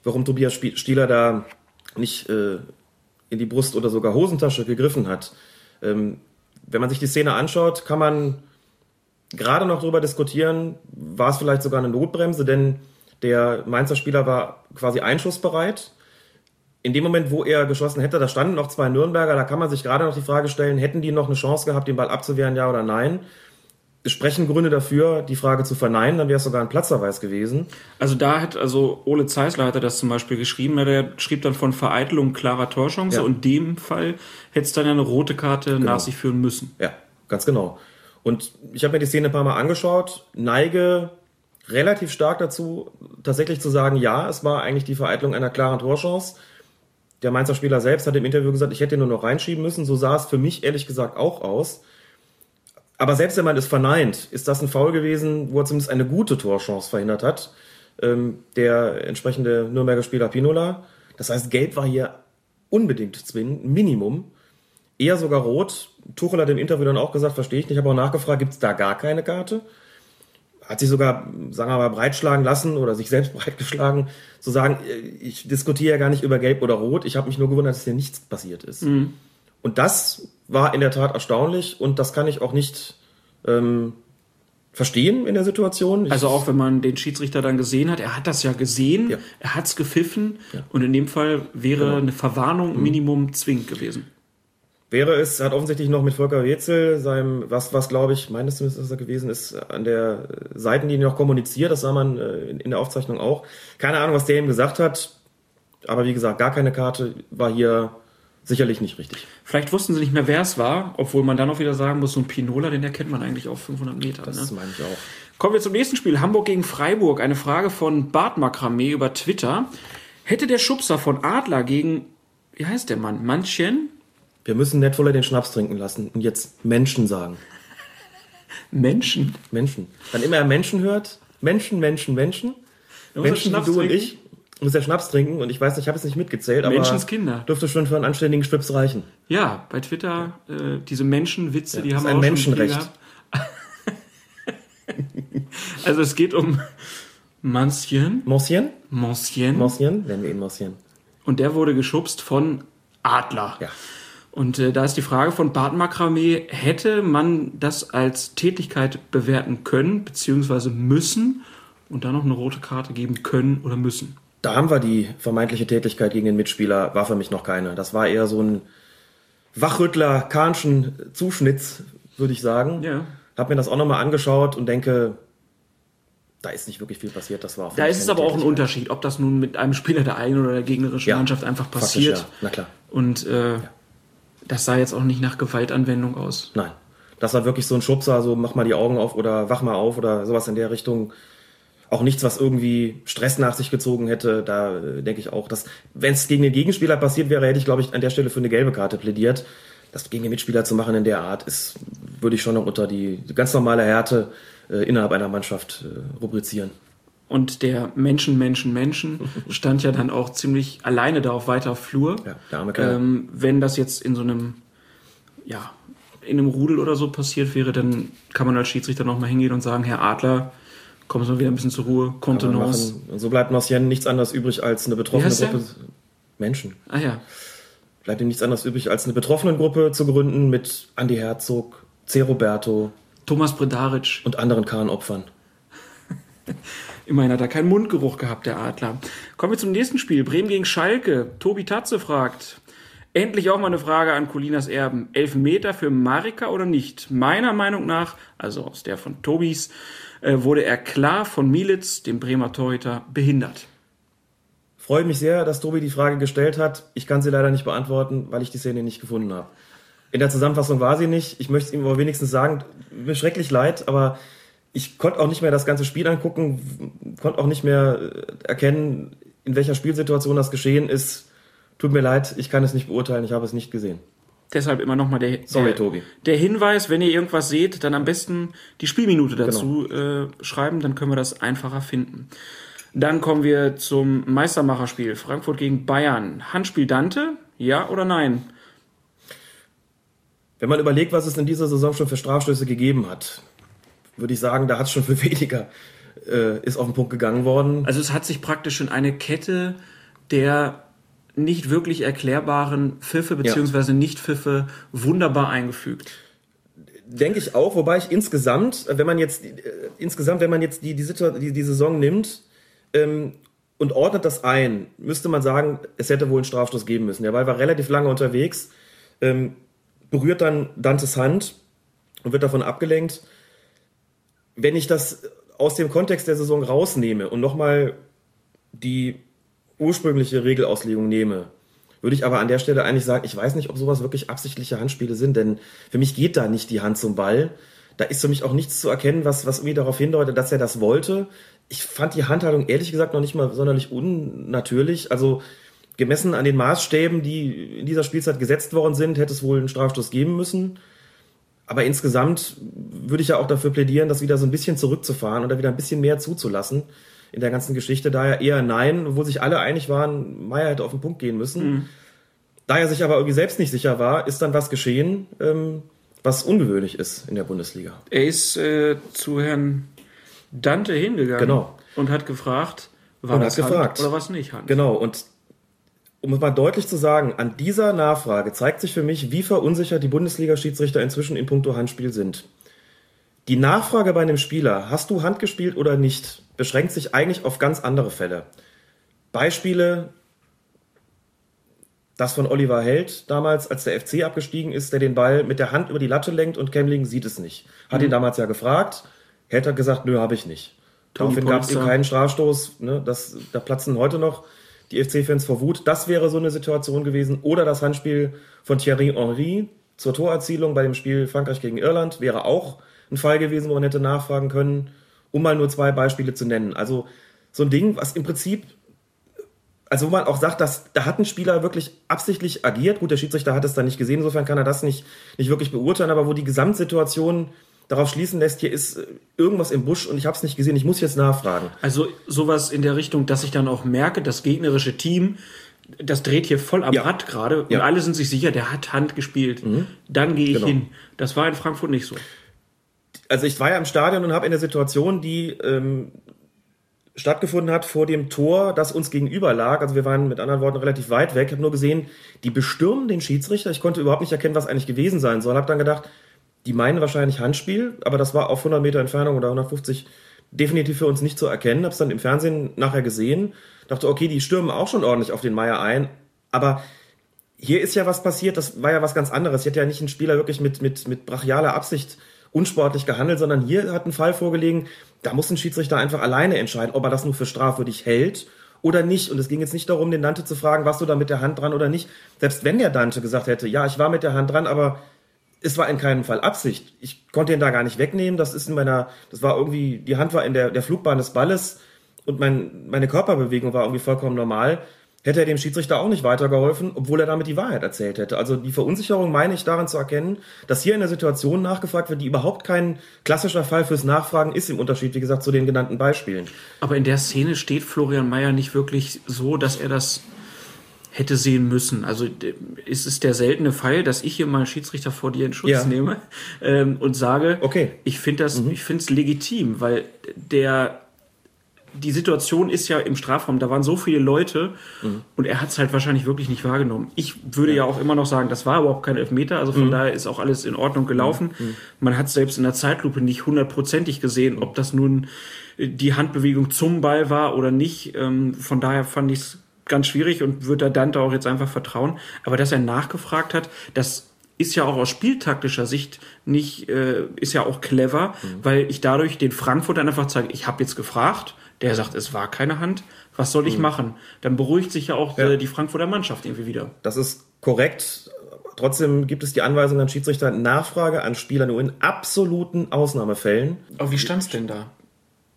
warum Tobias Stieler da nicht äh, in die Brust oder sogar Hosentasche gegriffen hat. Ähm, wenn man sich die Szene anschaut, kann man gerade noch darüber diskutieren, war es vielleicht sogar eine Notbremse, denn der Mainzer Spieler war quasi einschussbereit. In dem Moment, wo er geschossen hätte, da standen noch zwei Nürnberger, da kann man sich gerade noch die Frage stellen, hätten die noch eine Chance gehabt, den Ball abzuwehren, ja oder nein? Sprechen Gründe dafür, die Frage zu verneinen, dann wäre es sogar ein Platzverweis gewesen. Also da hat, also Ole Zeisler hatte das zum Beispiel geschrieben, der schrieb dann von Vereitelung klarer Torchance Ja. und in dem Fall hätte es dann ja eine rote Karte nach sich führen müssen. Ja, ganz genau. Und ich habe mir die Szene ein paar Mal angeschaut, neige relativ stark dazu, tatsächlich zu sagen, ja, es war eigentlich die Vereitelung einer klaren Torchance. Der Mainzer Spieler selbst hat im Interview gesagt, ich hätte ihn nur noch reinschieben müssen. So sah es für mich ehrlich gesagt auch aus. Aber selbst wenn man es verneint, ist das ein Foul gewesen, wo er zumindest eine gute Torchance verhindert hat. Ähm, der entsprechende Nürnberger Spieler Pinola. Das heißt, Gelb war hier unbedingt zwingend, Minimum. Eher sogar rot. Tuchel hat im Interview dann auch gesagt, verstehe ich nicht, habe auch nachgefragt, gibt es da gar keine Karte? Hat sich sogar, sagen wir mal, breitschlagen lassen oder sich selbst breitgeschlagen, zu sagen, äh, ich diskutiere ja gar nicht über Gelb oder Rot, ich habe mich nur gewundert, dass hier nichts passiert ist. Und das war in der Tat erstaunlich und das kann ich auch nicht ähm, verstehen in der Situation. Ich, Also auch wenn man den Schiedsrichter dann gesehen hat, er hat das ja gesehen, Ja. er hat es gepfiffen und in dem Fall wäre Genau. eine Mhm. Verwarnung Minimum zwingend gewesen. Wäre es, er hat offensichtlich noch mit Volker Rätsel, seinem, was, was glaube ich, meines zumindest, dass er gewesen ist, an der Seitenlinie noch kommuniziert, das sah man äh, in, in der Aufzeichnung auch. Keine Ahnung, was der ihm gesagt hat, aber wie gesagt, gar keine Karte war hier sicherlich nicht richtig. Vielleicht wussten sie nicht mehr, wer es war, obwohl man dann auch wieder sagen muss, so ein Pinola, den erkennt man eigentlich auf 500 Meter. Das Ne? meine ich auch. Kommen wir zum nächsten Spiel. Hamburg gegen Freiburg. Eine Frage von Bart Makramé über Twitter. Hätte der Schubser von Adler gegen, wie heißt der Mann? Manchen? Wir müssen Netvoller den Schnaps trinken lassen und jetzt Menschen sagen. Menschen? Menschen. Wann immer er Menschen hört, Menschen, Menschen, Menschen, Menschen wie du und trinken? ich, muss er Schnaps trinken und ich weiß nicht, ich habe es nicht mitgezählt, aber Menschenskinder. dürfte schon für einen anständigen Schwips reichen. Ja, bei Twitter, äh, diese Menschenwitze, die das haben ein auch schon Menschenrecht. also es geht um Manschen, Morsien? Mancien, Morsien? Nennen wir ihn Morsien. und der wurde geschubst von Adler. Ja. Und äh, da ist die Frage von Bart Makramé, hätte man das als Tätigkeit bewerten können, beziehungsweise müssen und dann noch eine rote Karte geben können oder müssen? Da haben wir die vermeintliche Tätigkeit gegen den Mitspieler, war für mich noch keine. Das war eher so ein Wachrüttler, Kahnschen Zuschnitz, würde ich sagen. Ja. Hab mir das auch nochmal angeschaut und denke, da ist nicht wirklich viel passiert. Das war Da ist es aber auch ein. Unterschied, ob das nun mit einem Spieler der eigenen oder der gegnerischen Ja, Mannschaft einfach passiert. ja. Na klar. Und äh, das sah jetzt auch nicht nach Gewaltanwendung aus. Nein. Das war wirklich so ein Schubser, so mach mal die Augen auf oder wach mal auf oder sowas in der Richtung. Auch nichts, was irgendwie Stress nach sich gezogen hätte. Da äh, denke ich auch, dass, wenn es gegen den Gegenspieler passiert wäre, hätte ich, glaube ich, an der Stelle für eine gelbe Karte plädiert. Das gegen den Mitspieler zu machen in der Art, ist, würde ich schon noch unter die, ganz normale Härte äh, innerhalb einer Mannschaft äh, rubrizieren. Und der Menschen, Menschen, Menschen stand ja dann auch ziemlich alleine da auf weiter Flur. Ja, Kerl. ähm, wenn das jetzt in so einem, ja, in einem Rudel oder so passiert wäre, dann kann man als Schiedsrichter nochmal hingehen und sagen, Herr Adler, kommen Sie mal wieder ein bisschen zur Ruhe, Kontenance. So bleibt Marcien nichts anderes übrig als eine betroffene? Gruppe. Menschen. Ah ja, bleibt ihm nichts anderes übrig, als eine betroffenen Gruppe zu gründen mit Andy Herzog, C. Roberto Thomas Bredaric, und anderen Kahnopfern. immerhin hat er keinen Mundgeruch gehabt, der Adler. Kommen wir zum nächsten Spiel, Bremen gegen Schalke. Tobi Tatze fragt, endlich auch mal eine Frage an Colinas Erben. Elfmeter für Marika oder nicht? Meiner Meinung nach, also aus der von Tobis, äh, wurde er klar von Militz, dem Bremer Torhüter, behindert. Freue mich sehr, dass Tobi die Frage gestellt hat. Ich kann sie leider nicht beantworten, weil ich die Szene nicht gefunden habe. In der Zusammenfassung war sie nicht. Ich möchte es ihm aber wenigstens sagen, mir schrecklich leid, aber ich konnte auch nicht mehr das ganze Spiel angucken, konnte auch nicht mehr äh, erkennen, in welcher Spielsituation das geschehen ist. Tut mir leid, ich kann es nicht beurteilen, ich habe es nicht gesehen. Deshalb immer nochmal der, Sorry, der, Tobi. der Hinweis, wenn ihr irgendwas seht, dann am besten die Spielminute dazu äh, schreiben, dann können wir das einfacher finden. Dann kommen wir zum Meistermacherspiel. Frankfurt gegen Bayern. Handspiel Dante? Ja oder nein? Wenn man überlegt, was es in dieser Saison schon für Strafstöße gegeben hat, würde ich sagen, da hat es schon für weniger äh, ist auf den Punkt gegangen worden. Also es hat sich praktisch in eine Kette der nicht wirklich erklärbaren Pfiffe beziehungsweise Nicht-Pfiffe wunderbar eingefügt. denke ich auch, wobei ich insgesamt, wenn man jetzt, äh, insgesamt, wenn man jetzt die, die, die, die Saison nimmt ähm, und ordnet das ein, müsste man sagen, es hätte wohl einen Strafstoß geben müssen. Der Ball war relativ lange unterwegs, ähm, berührt dann Dantes Hand und wird davon abgelenkt. Wenn ich das aus dem Kontext der Saison rausnehme und nochmal die ursprüngliche Regelauslegung nehme, würde ich aber an der Stelle eigentlich sagen, ich weiß nicht, ob sowas wirklich absichtliche Handspiele sind, denn für mich geht da nicht die Hand zum Ball. Da ist für mich auch nichts zu erkennen, was, was irgendwie darauf hindeutet, dass er das wollte. Ich fand die Handhaltung ehrlich gesagt noch nicht mal sonderlich unnatürlich. Also gemessen an den Maßstäben, die in dieser Spielzeit gesetzt worden sind, hätte es wohl einen Strafstoß geben müssen. Aber insgesamt würde ich ja auch dafür plädieren, das wieder so ein bisschen zurückzufahren oder wieder ein bisschen mehr zuzulassen in der ganzen Geschichte. Daher eher nein, obwohl sich alle einig waren, Meier hätte auf den Punkt gehen müssen. Da er sich aber irgendwie selbst nicht sicher war, ist dann was geschehen, ähm, was ungewöhnlich ist in der Bundesliga. Er ist äh, zu Herrn Dante hingegangen Genau. und hat gefragt, war Und das hat Hand gefragt. oder was nicht Hand? Genau, und um es mal deutlich zu sagen, an dieser Nachfrage zeigt sich für mich, wie verunsichert die Bundesliga-Schiedsrichter inzwischen in puncto Handspiel sind. Die Nachfrage bei einem Spieler, hast du Hand gespielt oder nicht, beschränkt sich eigentlich auf ganz andere Fälle. Beispiele, das von Oliver Held damals, als der FC abgestiegen ist, der den Ball mit der Hand über die Latte lenkt und Kemling sieht es nicht. Hat ihn damals ja gefragt. Held hat gesagt, nö, habe ich nicht. Daraufhin gab es ihm keinen Strafstoß. Ne? Das, da platzen heute noch die FC-Fans vor Wut. Das wäre so eine Situation gewesen. Oder das Handspiel von Thierry Henry zur Torerzielung bei dem Spiel Frankreich gegen Irland wäre auch ein Fall gewesen, wo man hätte nachfragen können, um mal nur zwei Beispiele zu nennen. Also so ein Ding, was im Prinzip also wo man auch sagt, dass da hat ein Spieler wirklich absichtlich agiert. Gut, der Schiedsrichter hat es dann nicht gesehen, insofern kann er das nicht, nicht wirklich beurteilen, aber wo die Gesamtsituation darauf schließen lässt, hier ist äh, irgendwas im Busch und ich habe es nicht gesehen, ich muss jetzt nachfragen. Also sowas in der Richtung, dass ich dann auch merke, das gegnerische Team, das dreht hier voll am Ja. Rad gerade und Ja. Mhm. alle sind sich sicher, der hat Hand gespielt. Dann gehe ich Genau. hin. Das war in Frankfurt nicht so. Also ich war ja im Stadion und habe in der Situation, die ähm, stattgefunden hat vor dem Tor, das uns gegenüber lag. Also wir waren mit anderen Worten relativ weit weg. Ich habe nur gesehen, die bestürmen den Schiedsrichter. Ich konnte überhaupt nicht erkennen, was eigentlich gewesen sein soll. Habe dann gedacht, die meinen wahrscheinlich Handspiel, aber das war auf 100 Meter Entfernung oder 150 definitiv für uns nicht zu erkennen. Habe es dann im Fernsehen nachher gesehen. Dachte, okay, die stürmen auch schon ordentlich auf den Meier ein. Aber hier ist ja was passiert, das war ja was ganz anderes. Hier hat ja nicht ein Spieler wirklich mit, mit, mit brachialer Absicht unsportlich gehandelt, sondern hier hat ein Fall vorgelegen, da muss ein Schiedsrichter einfach alleine entscheiden, ob er das nur für strafwürdig hält oder nicht. Und es ging jetzt nicht darum, den Dante zu fragen, warst du da mit der Hand dran oder nicht. Selbst wenn der Dante gesagt hätte, ja, ich war mit der Hand dran, aber es war in keinem Fall Absicht. Ich konnte ihn da gar nicht wegnehmen. Das ist in meiner, das war irgendwie, die Hand war in der, der Flugbahn des Balles und mein, meine Körperbewegung war irgendwie vollkommen normal. Hätte er dem Schiedsrichter auch nicht weitergeholfen, obwohl er damit die Wahrheit erzählt hätte. Also die Verunsicherung meine ich daran zu erkennen, dass hier in der Situation nachgefragt wird, die überhaupt kein klassischer Fall fürs Nachfragen ist im Unterschied, wie gesagt, zu den genannten Beispielen. Aber in der Szene steht Florian Mayer nicht wirklich so, dass er das hätte sehen müssen. Also ist es der seltene Fall, dass ich hier mal Schiedsrichter vor dir in Schutz Ja. nehme ähm, und sage, Okay. ich finde das, Mhm. ich finde es legitim, weil der die Situation ist ja im Strafraum, da waren so viele Leute Mhm. und er hat es halt wahrscheinlich wirklich nicht wahrgenommen. Ich würde ja. auch immer noch sagen, das war überhaupt kein Elfmeter, also Mhm. von daher ist auch alles in Ordnung gelaufen. Man hat selbst in der Zeitlupe nicht hundertprozentig gesehen, ob das nun äh, die Handbewegung zum Ball war oder nicht. Ähm, Von daher fand ich es ganz schwierig und würde da Dante auch jetzt einfach vertrauen. Aber dass er nachgefragt hat, das ist ja auch aus spieltaktischer Sicht nicht, äh, ist ja auch clever, weil ich dadurch den Frankfurtern einfach zeige, ich habe jetzt gefragt, der sagt, es war keine Hand, was soll ich machen? Dann beruhigt sich ja auch Ja. Äh, die Frankfurter Mannschaft irgendwie wieder. Das ist korrekt. Trotzdem gibt es die Anweisung an Schiedsrichter, Nachfrage an Spieler nur in absoluten Ausnahmefällen. Aber wie stand's denn da?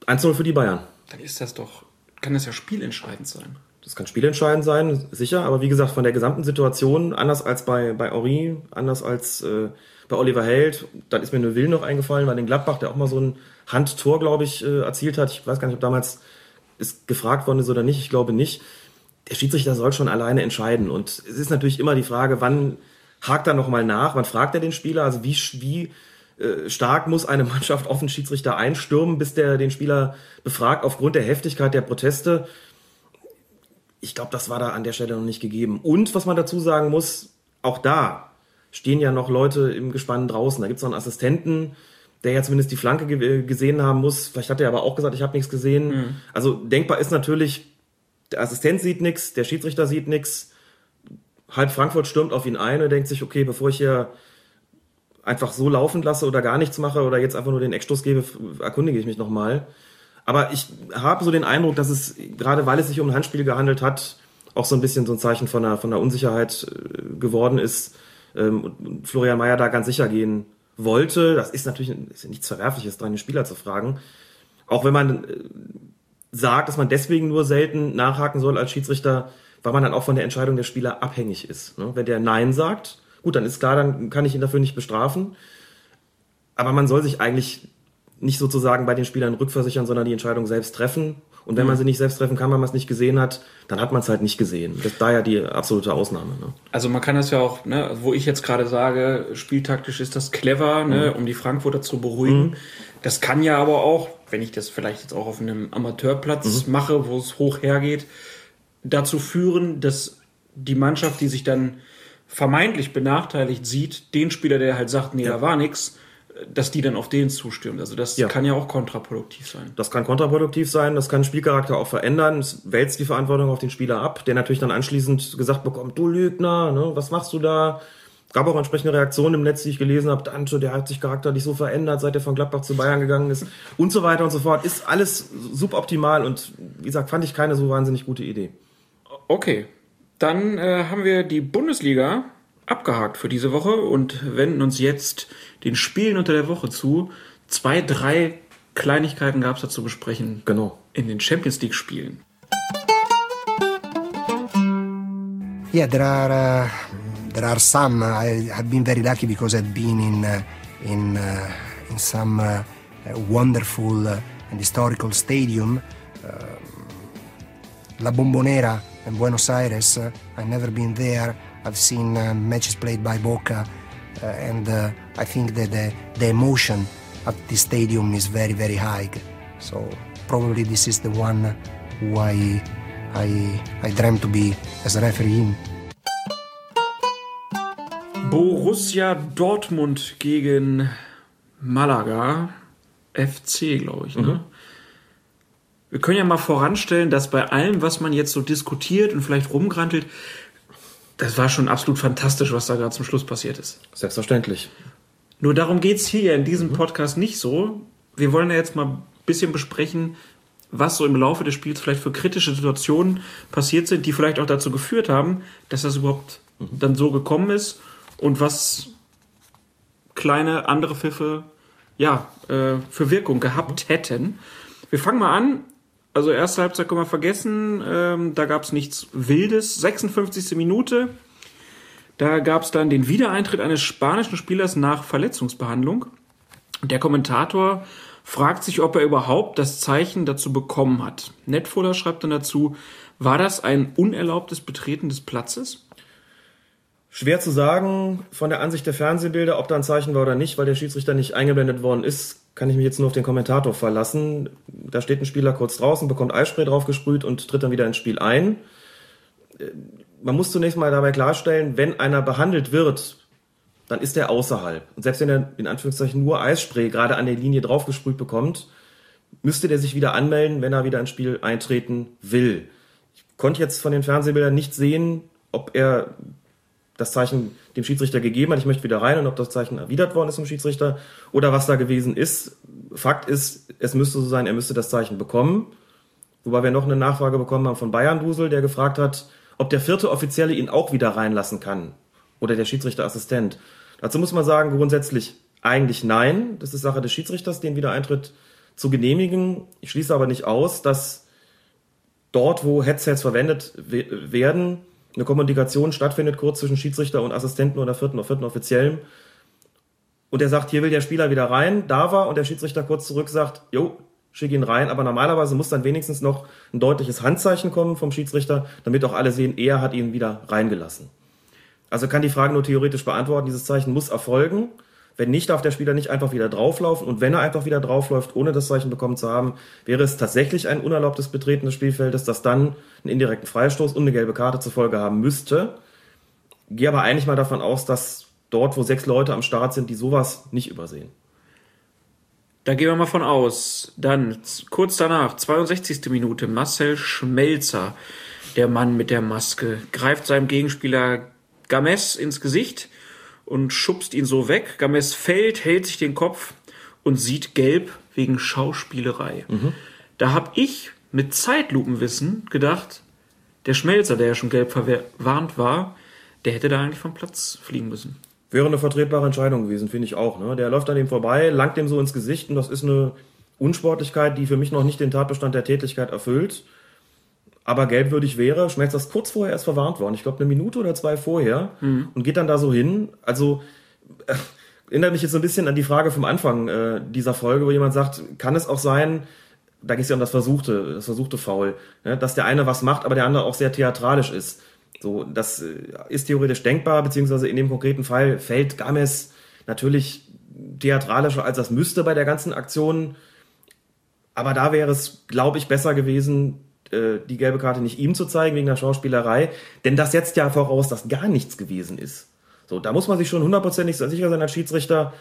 1-0 für die Bayern. Dann ist das doch, kann das ja spielentscheidend sein. Das kann spielentscheidend sein, sicher, aber wie gesagt, von der gesamten Situation, anders als bei, bei Henri, anders als äh, bei Oliver Held, dann ist mir nur Will noch eingefallen, bei den Gladbach, der auch mal so ein Handtor, glaube ich, äh, erzielt hat. Ich weiß gar nicht, ob damals ist gefragt worden ist oder nicht, ich glaube nicht. Der Schiedsrichter soll schon alleine entscheiden. Und es ist natürlich immer die Frage, wann hakt er nochmal nach, wann fragt er den Spieler, also wie, wie äh, stark muss eine Mannschaft auf den Schiedsrichter einstürmen, bis der den Spieler befragt aufgrund der Heftigkeit der Proteste ich glaube, das war da an der Stelle noch nicht gegeben. Und was man dazu sagen muss, auch da, stehen ja noch Leute im Gespann draußen. Da gibt es noch einen Assistenten, der ja zumindest die Flanke ge gesehen haben muss. Vielleicht hat er aber auch gesagt, ich habe nichts gesehen. Mhm. Also denkbar ist natürlich, der Assistent sieht nichts, der Schiedsrichter sieht nichts. Halb Frankfurt stürmt auf ihn ein und denkt sich, okay, bevor ich hier einfach so laufen lasse oder gar nichts mache oder jetzt einfach nur den Eckstoß gebe, erkundige ich mich nochmal. Aber ich habe so den Eindruck, dass es, gerade weil es sich um ein Handspiel gehandelt hat, auch so ein bisschen so ein Zeichen von der, von der Unsicherheit äh, geworden ist. Ähm, Florian Mayer da ganz sicher gehen wollte. Das ist natürlich ist nichts Verwerfliches dran, den Spieler zu fragen. Auch wenn man äh, sagt, dass man deswegen nur selten nachhaken soll als Schiedsrichter, weil man dann auch von der Entscheidung der Spieler abhängig ist. Ne? Wenn der Nein sagt, gut, dann ist klar, dann kann ich ihn dafür nicht bestrafen. Aber man soll sich eigentlich nicht sozusagen bei den Spielern rückversichern, sondern die Entscheidung selbst treffen. Und wenn man mhm. sie nicht selbst treffen kann, weil man es nicht gesehen hat, dann hat man es halt nicht gesehen. Das ist daher die absolute Ausnahme. Ne? Also man kann das ja auch, ne, wo ich jetzt gerade sage, spieltaktisch ist das clever, ne, mhm. um die Frankfurter zu beruhigen. Mhm. Das kann ja aber auch, wenn ich das vielleicht jetzt auch auf einem Amateurplatz mhm. mache, wo es hoch hergeht, dazu führen, dass die Mannschaft, die sich dann vermeintlich benachteiligt sieht, den Spieler, der halt sagt, nee, ja. da war nix, dass die dann auf den zustürmt. Also das ja. kann ja auch kontraproduktiv sein. Das kann kontraproduktiv sein, das kann Spielcharakter auch verändern. Es wälzt die Verantwortung auf den Spieler ab, der natürlich dann anschließend gesagt bekommt, du Lügner, ne, was machst du da? Gab auch entsprechende Reaktionen im Netz, die ich gelesen habe. Dante, der hat sich charakterlich so verändert, seit er von Gladbach zu Bayern gegangen ist und so weiter und so fort. Ist alles suboptimal und wie gesagt, fand ich keine so wahnsinnig gute Idee. Okay, dann äh, haben wir die Bundesliga abgehakt für diese Woche und wenden uns jetzt den Spielen unter der Woche zu. Zwei, drei Kleinigkeiten gab es da zu besprechen. Genau. In den Champions League Spielen. Yeah, there are uh, there are some. I have been very lucky because I've been in uh, in uh, in some uh, wonderful uh, and historical stadium. Uh, La Bombonera in Buenos Aires. I've never been there. I've seen matches played by Boca Uh, and uh, I think that the, the emotion at the stadium is very, very high. So probably this is the one who I, I, I dream to be as a referee in. Borussia Dortmund gegen Malaga. FC, glaube ich. Ne? Mhm. Wir können ja mal voranstellen, dass bei allem, was man jetzt so diskutiert und vielleicht rumgrantelt, das war schon absolut fantastisch, was da gerade zum Schluss passiert ist. Selbstverständlich. Nur darum geht es hier in diesem Podcast nicht so. Wir wollen ja jetzt mal ein bisschen besprechen, was so im Laufe des Spiels vielleicht für kritische Situationen passiert sind, die vielleicht auch dazu geführt haben, dass das überhaupt mhm. dann so gekommen ist und was kleine andere Pfiffe ja, äh, für Wirkung gehabt hätten. Wir fangen mal an also erste Halbzeit können wir vergessen, ähm, da gab es nichts Wildes. 56. Minute, da gab es dann den Wiedereintritt eines spanischen Spielers nach Verletzungsbehandlung. Der Kommentator fragt sich, ob er überhaupt das Zeichen dazu bekommen hat. Netfuller schreibt dann dazu, war das ein unerlaubtes Betreten des Platzes? Schwer zu sagen von der Ansicht der Fernsehbilder, ob da ein Zeichen war oder nicht, weil der Schiedsrichter nicht eingeblendet worden ist kann ich mich jetzt nur auf den Kommentator verlassen. Da steht ein Spieler kurz draußen, bekommt Eispray draufgesprüht und tritt dann wieder ins Spiel ein. Äh, man muss zunächst mal dabei klarstellen, wenn einer behandelt wird, dann ist er außerhalb. Und selbst wenn er in Anführungszeichen nur Eisspray gerade an der Linie draufgesprüht bekommt, müsste der sich wieder anmelden, wenn er wieder ins Spiel eintreten will. Ich konnte jetzt von den Fernsehbildern nicht sehen, ob er das Zeichen dem Schiedsrichter gegeben hat, ich möchte wieder rein und ob das Zeichen erwidert worden ist vom Schiedsrichter oder was da gewesen ist. Fakt ist, es müsste so sein, er müsste das Zeichen bekommen. Wobei wir noch eine Nachfrage bekommen haben von Bayern Dusel, der gefragt hat, ob der vierte Offizielle ihn auch wieder reinlassen kann. Oder der Schiedsrichterassistent. Dazu muss man sagen, grundsätzlich eigentlich nein. Das ist Sache des Schiedsrichters, den Wiedereintritt zu genehmigen. Ich schließe aber nicht aus, dass dort, wo Headsets verwendet werden, eine Kommunikation stattfindet, kurz zwischen Schiedsrichter und Assistenten oder vierten, vierten Offiziellen. Und er sagt, hier will der Spieler wieder rein, da war, und der Schiedsrichter kurz zurück sagt, jo, schick ihn rein, aber normalerweise muss dann wenigstens noch ein deutliches Handzeichen kommen vom Schiedsrichter, damit auch alle sehen, er hat ihn wieder reingelassen. Also kann die Frage nur theoretisch beantworten, dieses Zeichen muss erfolgen. Wenn nicht, darf der Spieler nicht einfach wieder drauflaufen. Und wenn er einfach wieder draufläuft, ohne das Zeichen bekommen zu haben, wäre es tatsächlich ein unerlaubtes Betreten des Spielfeldes, das dann einen indirekten Freistoß und eine gelbe Karte zur Folge haben müsste. Gehe aber eigentlich mal davon aus, dass dort, wo sechs Leute am Start sind, die sowas nicht übersehen. Da gehen wir mal von aus. Dann kurz danach, 62. Minute, Marcel Schmelzer, der Mann mit der Maske, greift seinem Gegenspieler Games ins Gesicht und schubst ihn so weg. Games fällt, hält sich den Kopf und sieht gelb wegen Schauspielerei. Da hab ich mit Zeitlupenwissen gedacht, der Schmelzer, der ja schon gelb verwarnt war, der hätte da eigentlich vom Platz fliegen müssen. Wäre eine vertretbare Entscheidung gewesen, finde ich auch. Ne? Der läuft an dem vorbei, langt dem so ins Gesicht und das ist eine Unsportlichkeit, die für mich noch nicht den Tatbestand der Tätigkeit erfüllt. Aber gelbwürdig wäre, Schmelzer ist kurz vorher erst verwarnt worden. Ich glaube, eine Minute oder zwei vorher. Und geht dann da so hin. Also äh, erinnert mich jetzt so ein bisschen an die Frage vom Anfang äh, dieser Folge, wo jemand sagt, kann es auch sein, da geht es ja um das versuchte, das versuchte Foul, ne? dass der eine was macht, aber der andere auch sehr theatralisch ist. So, das äh, ist theoretisch denkbar, beziehungsweise in dem konkreten Fall fällt Games natürlich theatralischer, als das müsste bei der ganzen Aktion. Aber da wäre es, glaube ich, besser gewesen, äh, die gelbe Karte nicht ihm zu zeigen wegen der Schauspielerei, denn das setzt ja voraus, dass gar nichts gewesen ist. So, da muss man sich schon hundertprozentig sicher sein als Schiedsrichter,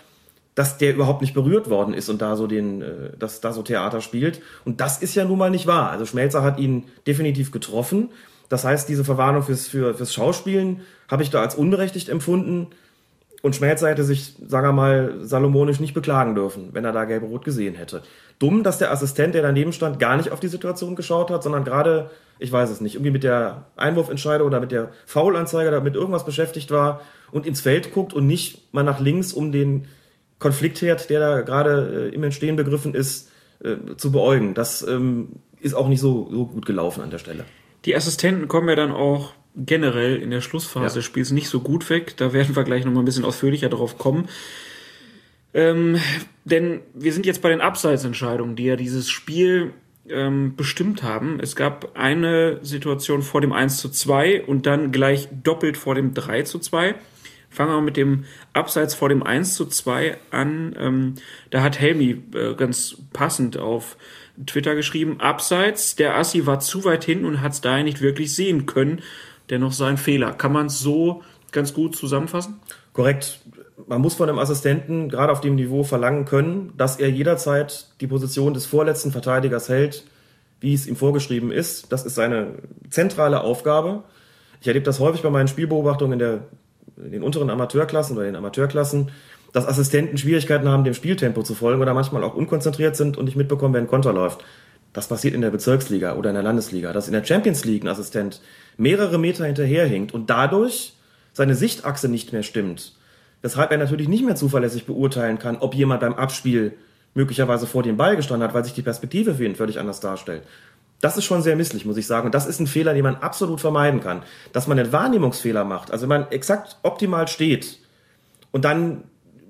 dass der überhaupt nicht berührt worden ist und da so den, äh, dass da so Theater spielt. Und das ist ja nun mal nicht wahr. Also Schmelzer hat ihn definitiv getroffen. Das heißt, diese Verwarnung fürs, für, fürs Schauspielen habe ich da als unberechtigt empfunden. Und Schmelzer hätte sich, sagen wir mal, salomonisch nicht beklagen dürfen, wenn er da gelb-rot gesehen hätte. Dumm, dass der Assistent, der daneben stand, gar nicht auf die Situation geschaut hat, sondern gerade, ich weiß es nicht, irgendwie mit der Einwurfentscheidung oder mit der Faulanzeige oder mit irgendwas beschäftigt war und ins Feld guckt und nicht mal nach links, um den Konfliktherd, der da gerade äh, im Entstehen begriffen ist, äh, zu beäugen. Das ähm, ist auch nicht so, so gut gelaufen an der Stelle. Die Assistenten kommen ja dann auch generell in der Schlussphase Ja. des Spiels nicht so gut weg. Da werden wir gleich nochmal ein bisschen ausführlicher drauf kommen. Ähm, denn wir sind jetzt bei den Abseitsentscheidungen, die ja dieses Spiel ähm, bestimmt haben. Es gab eine Situation vor dem 1 zu 2 und dann gleich doppelt vor dem 3 zu 2. Fangen wir mit dem Abseits vor dem 1 zu 2 an. Ähm, da hat Helmi äh, ganz passend auf Twitter geschrieben, Abseits, der Assi war zu weit hin und hat es daher nicht wirklich sehen können. Dennoch sein Fehler. Kann man es so ganz gut zusammenfassen? Korrekt. Man muss von einem Assistenten gerade auf dem Niveau verlangen können, dass er jederzeit die Position des vorletzten Verteidigers hält, wie es ihm vorgeschrieben ist. Das ist seine zentrale Aufgabe. Ich erlebe das häufig bei meinen Spielbeobachtungen in, der, in den unteren Amateurklassen oder den Amateurklassen, dass Assistenten Schwierigkeiten haben, dem Spieltempo zu folgen oder manchmal auch unkonzentriert sind und nicht mitbekommen, wenn ein Konter läuft. Das passiert in der Bezirksliga oder in der Landesliga, dass in der Champions League ein Assistent mehrere Meter hinterherhinkt und dadurch seine Sichtachse nicht mehr stimmt. Weshalb er natürlich nicht mehr zuverlässig beurteilen kann, ob jemand beim Abspiel möglicherweise vor dem Ball gestanden hat, weil sich die Perspektive für ihn völlig anders darstellt. Das ist schon sehr misslich, muss ich sagen. Und das ist ein Fehler, den man absolut vermeiden kann. Dass man einen Wahrnehmungsfehler macht, also wenn man exakt optimal steht und dann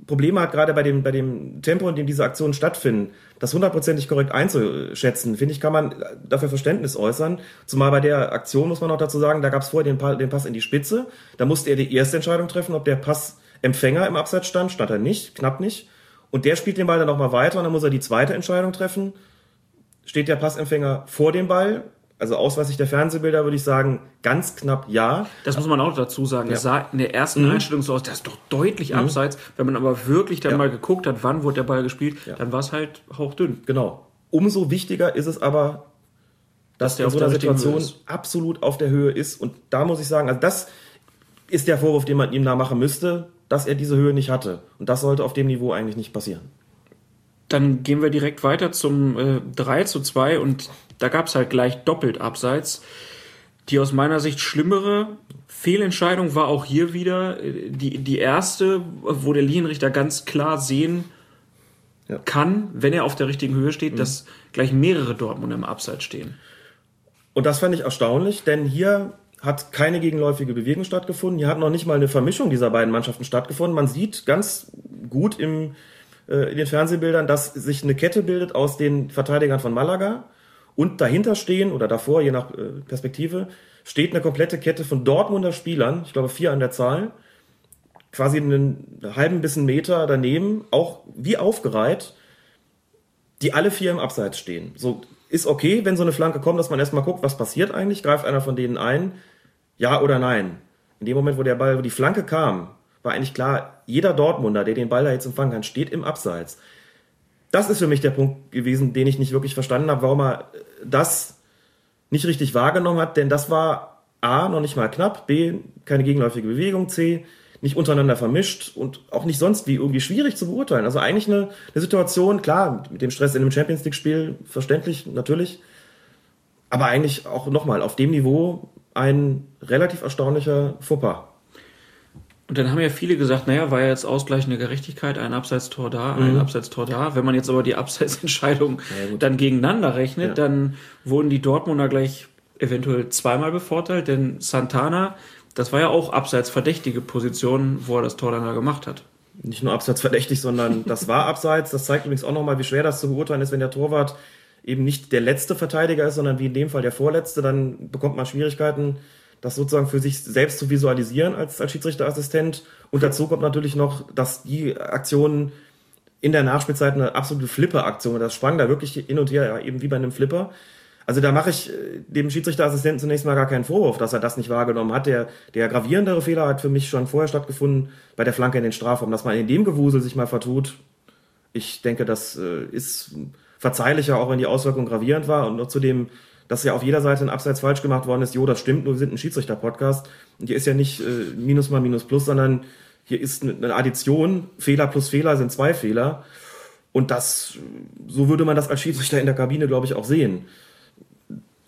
Probleme hat, gerade bei dem, bei dem Tempo, in dem diese Aktionen stattfinden, das hundertprozentig korrekt einzuschätzen, finde ich, kann man dafür Verständnis äußern. Zumal bei der Aktion muss man noch dazu sagen, da gab es vorher den, Pa- den Pass in die Spitze. Da musste er die erste Entscheidung treffen, ob der Passempfänger im Abseits stand. Stand er nicht, knapp nicht. Und der spielt den Ball dann nochmal weiter und dann muss er die zweite Entscheidung treffen. Steht der Passempfänger vor dem Ball? Also ausweislich der Fernsehbilder würde ich sagen, ganz knapp ja. Das muss man auch dazu sagen. Es sah in der ersten Mhm. Einstellung so aus, das ist doch deutlich abseits. Wenn man aber wirklich dann Ja. mal geguckt hat, wann wurde der Ball gespielt, dann war es halt hauchdünn. Genau. Umso wichtiger ist es aber, dass der der in so einer Situation absolut auf der Höhe ist. Und da muss ich sagen, also das ist der Vorwurf, den man ihm da machen müsste, dass er diese Höhe nicht hatte. Und das sollte auf dem Niveau eigentlich nicht passieren. Dann gehen wir direkt weiter zum äh, 3 zu 2 und da gab es halt gleich doppelt Abseits. Die aus meiner Sicht schlimmere Fehlentscheidung war auch hier wieder äh, die, die erste, wo der Linienrichter ganz klar sehen Ja. kann, wenn er auf der richtigen Höhe steht, dass gleich mehrere Dortmunder im Abseits stehen. Und das fand ich erstaunlich, denn hier hat keine gegenläufige Bewegung stattgefunden. Hier hat noch nicht mal eine Vermischung dieser beiden Mannschaften stattgefunden. Man sieht ganz gut im, äh, in den Fernsehbildern, dass sich eine Kette bildet aus den Verteidigern von Malaga und dahinter stehen oder davor, je nach äh, Perspektive, steht eine komplette Kette von Dortmunder Spielern, ich glaube vier an der Zahl, quasi einen halben bis einen Meter daneben, auch wie aufgereiht, die alle vier im Abseits stehen. So ist okay, wenn so eine Flanke kommt, dass man erstmal guckt, was passiert eigentlich, greift einer von denen ein, ja oder nein. In dem Moment, wo der Ball, wo die Flanke kam, war eigentlich klar, jeder Dortmunder, der den Ball da jetzt empfangen kann, steht im Abseits. Das ist für mich der Punkt gewesen, den ich nicht wirklich verstanden habe, warum er das nicht richtig wahrgenommen hat, denn das war A, noch nicht mal knapp, B, keine gegenläufige Bewegung, C, nicht untereinander vermischt und auch nicht sonst wie irgendwie schwierig zu beurteilen. Also eigentlich eine, eine Situation, klar, mit dem Stress in einem Champions League-Spiel, verständlich, natürlich, aber eigentlich auch nochmal auf dem Niveau ein relativ erstaunlicher Fauxpas. Und dann haben ja viele gesagt, naja, war ja jetzt ausgleichende Gerechtigkeit, ein Abseitstor da, ein Mhm. Abseitstor da. Wenn man jetzt aber die Abseitsentscheidung dann gegeneinander rechnet, Ja. dann wurden die Dortmunder gleich eventuell zweimal bevorteilt, denn Santana, das war ja auch abseits verdächtige Position, wo er das Tor dann da gemacht hat. nicht nur abseits verdächtig, sondern das war abseits. Das zeigt übrigens auch nochmal, wie schwer das zu beurteilen ist, wenn der Torwart eben nicht der letzte Verteidiger ist, sondern wie in dem Fall der vorletzte. Dann bekommt man Schwierigkeiten, das sozusagen für sich selbst zu visualisieren als, als Schiedsrichterassistent. Und dazu kommt natürlich noch, dass die Aktion in der Nachspielzeit eine absolute Flipper-Aktion. Das sprang da wirklich hin und her, ja, eben wie bei einem Flipper. Also da mache ich äh, dem Schiedsrichterassistenten zunächst mal gar keinen Vorwurf, dass er das nicht wahrgenommen hat. Der, der gravierendere Fehler hat für mich schon vorher stattgefunden bei der Flanke in den Strafraum. Dass man in dem Gewusel sich mal vertut, ich denke, das äh, ist verzeihlicher, auch wenn die Auswirkung gravierend war. Und noch zudem, dass ja auf jeder Seite ein Abseits falsch gemacht worden ist. Jo, das stimmt, nur wir sind ein Schiedsrichter-Podcast. Und hier ist ja nicht äh, Minus mal Minus Plus, sondern hier ist eine Addition. Fehler plus Fehler sind zwei Fehler. Und das, so würde man das als Schiedsrichter in der Kabine, glaube ich, auch sehen.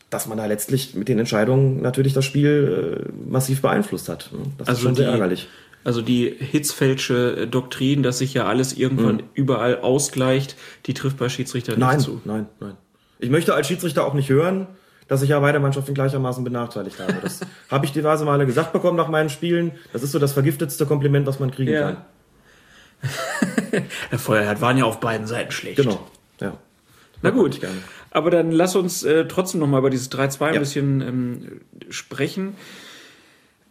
Dass man da letztlich mit den Entscheidungen natürlich das Spiel äh, massiv beeinflusst hat. Das ist schon sehr die, ärgerlich. Also die Hitzfeldsche Doktrin, dass sich ja alles irgendwann Mhm. überall ausgleicht, die trifft bei Schiedsrichtern Nein, nicht zu. nein, nein. Ich möchte als Schiedsrichter auch nicht hören, dass ich ja beide Mannschaften gleichermaßen benachteiligt habe. Das habe ich diverse Male gesagt bekommen nach meinen Spielen. Das ist so das vergiftetste Kompliment, was man kriegen Ja. kann. Herr Feuerherd waren ja auf beiden Seiten schlecht. Genau. Ja. Na gut, aber dann lass uns äh, trotzdem noch mal über dieses 3-2 ein Ja. bisschen ähm, sprechen.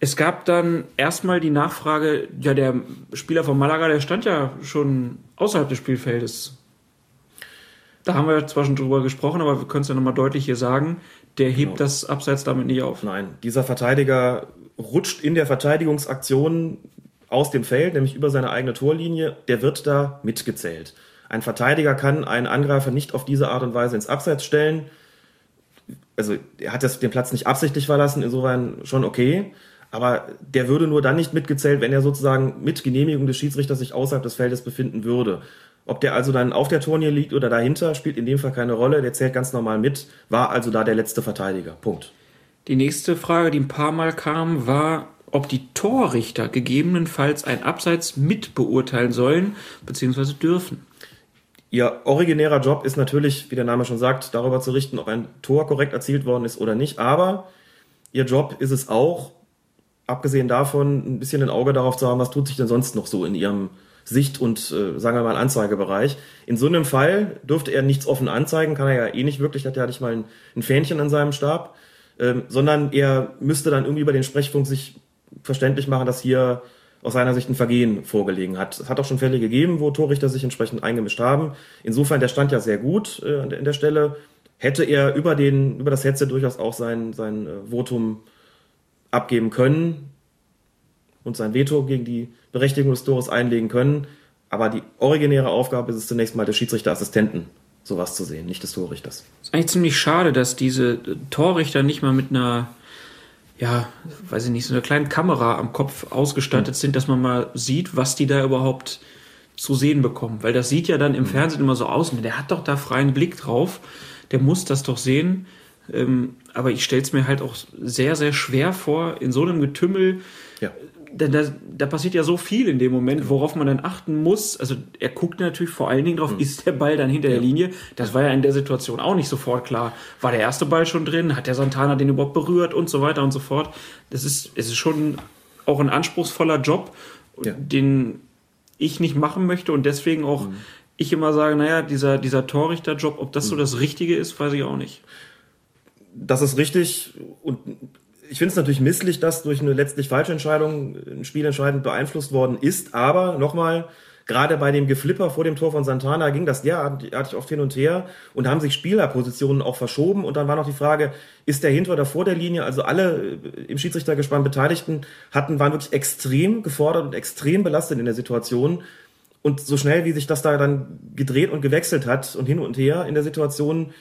Es gab dann erstmal die Nachfrage, ja, der Spieler von Malaga, der stand ja schon außerhalb des Spielfeldes. Da haben wir zwar schon drüber gesprochen, aber wir können es ja nochmal deutlich hier sagen, der hebt Genau. das Abseits damit nicht auf. Nein, dieser Verteidiger rutscht in der Verteidigungsaktion aus dem Feld, nämlich über seine eigene Torlinie. Der wird da mitgezählt. Ein Verteidiger kann einen Angreifer nicht auf diese Art und Weise ins Abseits stellen. Also er hat das, den Platz nicht absichtlich verlassen, insofern schon okay. Aber der würde nur dann nicht mitgezählt, wenn er sozusagen mit Genehmigung des Schiedsrichters sich außerhalb des Feldes befinden würde. Ob der also dann auf der Torlinie liegt oder dahinter, spielt in dem Fall keine Rolle. Der zählt ganz normal mit, war also da der letzte Verteidiger. Punkt. Die nächste Frage, die ein paar Mal kam, war, ob die Torrichter gegebenenfalls ein Abseits mit beurteilen sollen bzw. dürfen. Ihr originärer Job ist natürlich, wie der Name schon sagt, darüber zu richten, ob ein Tor korrekt erzielt worden ist oder nicht. Aber ihr Job ist es auch, abgesehen davon, ein bisschen ein Auge darauf zu haben, was tut sich denn sonst noch so in ihrem Sicht- und, äh, sagen wir mal, Anzeigebereich. In so einem Fall dürfte er nichts offen anzeigen, kann er ja eh nicht wirklich, hat ja nicht mal ein, ein Fähnchen an seinem Stab, ähm, sondern er müsste dann irgendwie über den Sprechfunk sich verständlich machen, dass hier aus seiner Sicht ein Vergehen vorgelegen hat. Es hat auch schon Fälle gegeben, wo Torrichter sich entsprechend eingemischt haben. Insofern, der stand ja sehr gut äh, an der- Stelle. Hätte er über, den, über das Headset durchaus auch sein, sein äh, Votum abgeben können und sein Veto gegen die Berechtigung des Tores einlegen können. Aber die originäre Aufgabe ist es zunächst mal des Schiedsrichterassistenten, sowas zu sehen, nicht des Torrichters. ist eigentlich ziemlich schade, dass diese Torrichter nicht mal mit einer, ja, weiß ich nicht, so einer kleinen Kamera am Kopf ausgestattet sind, dass man mal sieht, was die da überhaupt zu sehen bekommen. Weil das sieht ja dann im Fernsehen immer so aus, der hat doch da freien Blick drauf, der muss das doch sehen. Ähm, aber ich stelle es mir halt auch sehr, sehr schwer vor, in so einem Getümmel Ja. Da, da, da passiert ja so viel in dem Moment, worauf man dann achten muss. Also er guckt natürlich vor allen Dingen drauf, ist der Ball dann hinter der Linie? Das war ja in der Situation auch nicht sofort klar. War der erste Ball schon drin? Hat der Santana den überhaupt berührt und so weiter und so fort? Das ist, es ist schon auch ein anspruchsvoller Job, Ja. den ich nicht machen möchte und deswegen auch ich immer sage, naja, dieser, dieser Torrichterjob, ob das so das Richtige ist, weiß ich auch nicht. das ist richtig und ich finde es natürlich misslich, dass durch eine letztlich falsche Entscheidung ein Spiel entscheidend beeinflusst worden ist, aber nochmal, gerade bei dem Geflipper vor dem Tor von Santana ging das derartig oft hin und her und haben sich Spielerpositionen auch verschoben. Und dann war noch die Frage, ist der hinter oder vor der Linie? Also alle äh, im Schiedsrichtergespann Beteiligten hatten, waren wirklich extrem gefordert und extrem belastet in der Situation. Und so schnell, wie sich das da dann gedreht und gewechselt hat und hin und her in der Situation,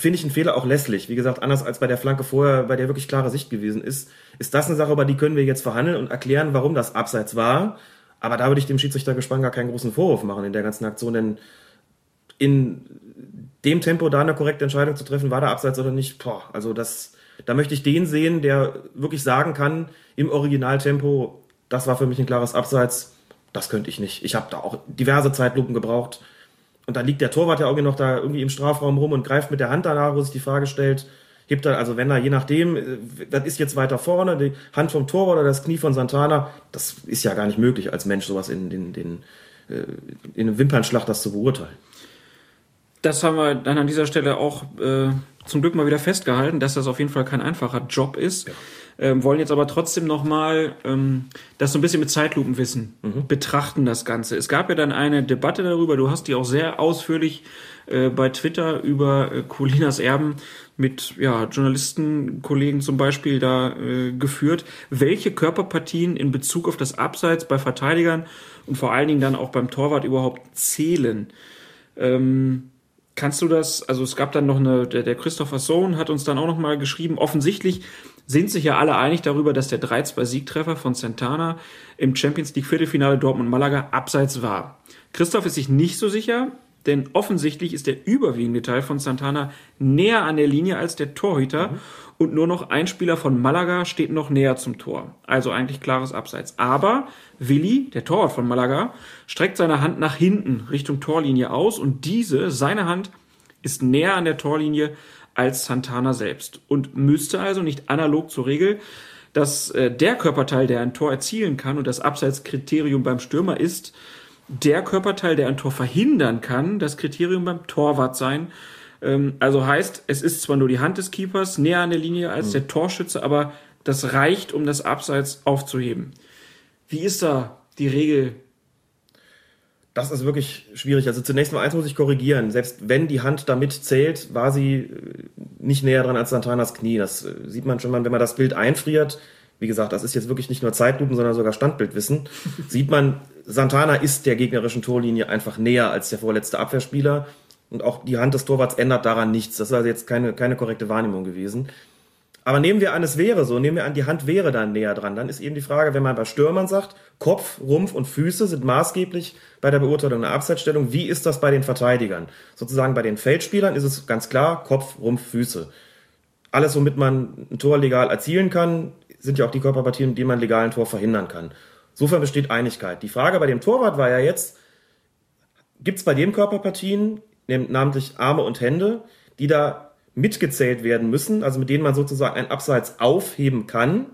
finde ich einen Fehler auch lässlich. Wie gesagt, anders als bei der Flanke vorher, bei der wirklich klare Sicht gewesen ist, ist das eine Sache, über die können wir jetzt verhandeln und erklären, warum das abseits war. Aber da würde ich dem Schiedsrichter gespannt gar keinen großen Vorwurf machen in der ganzen Aktion, denn in dem Tempo da eine korrekte Entscheidung zu treffen, war der abseits oder nicht, boah, also das, da möchte ich den sehen, der wirklich sagen kann, im Originaltempo, das war für mich ein klares Abseits, das könnte ich nicht. Ich habe da auch diverse Zeitlupen gebraucht. Und dann liegt der Torwart ja irgendwie noch da irgendwie im Strafraum rum und greift mit der Hand danach, wo sich die Frage stellt, hebt er, also wenn er je nachdem, äh, das ist jetzt weiter vorne, die Hand vom Torwart oder das Knie von Santana, das ist ja gar nicht möglich als Mensch, sowas in, in, in, äh, in einem Wimpernschlag das zu beurteilen. Das haben wir dann an dieser Stelle auch äh, zum Glück mal wieder festgehalten, dass das auf jeden Fall kein einfacher Job ist. Ja. Ähm, wollen jetzt aber trotzdem nochmal ähm, das so ein bisschen mit Zeitlupenwissen mhm. betrachten, das Ganze. Es gab ja dann eine Debatte darüber, du hast die auch sehr ausführlich äh, bei Twitter über äh, Colinas Erben mit ja, Journalistenkollegen zum Beispiel da äh, geführt, welche Körperpartien in Bezug auf das Abseits bei Verteidigern und vor allen Dingen dann auch beim Torwart überhaupt zählen. Ähm, kannst du das, also es gab dann noch eine, der, der Christopher Sohn hat uns dann auch noch mal geschrieben, offensichtlich sind sich ja alle einig darüber, dass der 3-2-Siegtreffer von Santana im Champions League Viertelfinale Dortmund-Malaga abseits war. Christoph ist sich nicht so sicher, denn offensichtlich ist der überwiegende Teil von Santana näher an der Linie als der Torhüter mhm. und nur noch ein Spieler von Malaga steht noch näher zum Tor. Also eigentlich klares Abseits. Aber Willi, der Torwart von Malaga, streckt seine Hand nach hinten Richtung Torlinie aus und diese, seine Hand, ist näher an der Torlinie als Santana selbst und müsste also nicht analog zur Regel, dass äh, der Körperteil, der ein Tor erzielen kann und das Abseitskriterium beim Stürmer ist, der Körperteil, der ein Tor verhindern kann, das Kriterium beim Torwart sein. Ähm, also heißt, es ist zwar nur die Hand des Keepers näher an der Linie als mhm. der Torschütze, aber das reicht, um das Abseits aufzuheben. Wie ist da die Regel das ist wirklich schwierig. Also zunächst mal eins muss ich korrigieren. Selbst wenn die Hand damit zählt, war sie äh, nicht näher dran als Santanas Knie. Das äh, sieht man schon mal, wenn man das Bild einfriert. Wie gesagt, das ist jetzt wirklich nicht nur Zeitlupen, sondern sogar Standbildwissen. sieht man, Santana ist der gegnerischen Torlinie einfach näher als der vorletzte Abwehrspieler. Und auch die Hand des Torwarts ändert daran nichts. Das ist also jetzt keine, keine korrekte Wahrnehmung gewesen. Aber nehmen wir an, es wäre so, nehmen wir an, die Hand wäre dann näher dran. Dann ist eben die Frage, wenn man bei Stürmern sagt, Kopf, Rumpf und Füße sind maßgeblich bei der Beurteilung der Abseitsstellung. Wie ist das bei den Verteidigern? Sozusagen bei den Feldspielern ist es ganz klar Kopf, Rumpf, Füße. Alles, womit man ein Tor legal erzielen kann, sind ja auch die Körperpartien, die man legal ein Tor verhindern kann. Insofern besteht Einigkeit. Die Frage bei dem Torwart war ja jetzt, gibt es bei dem Körperpartien, namentlich Arme und Hände, die da mitgezählt werden müssen, also mit denen man sozusagen ein Abseits aufheben kann,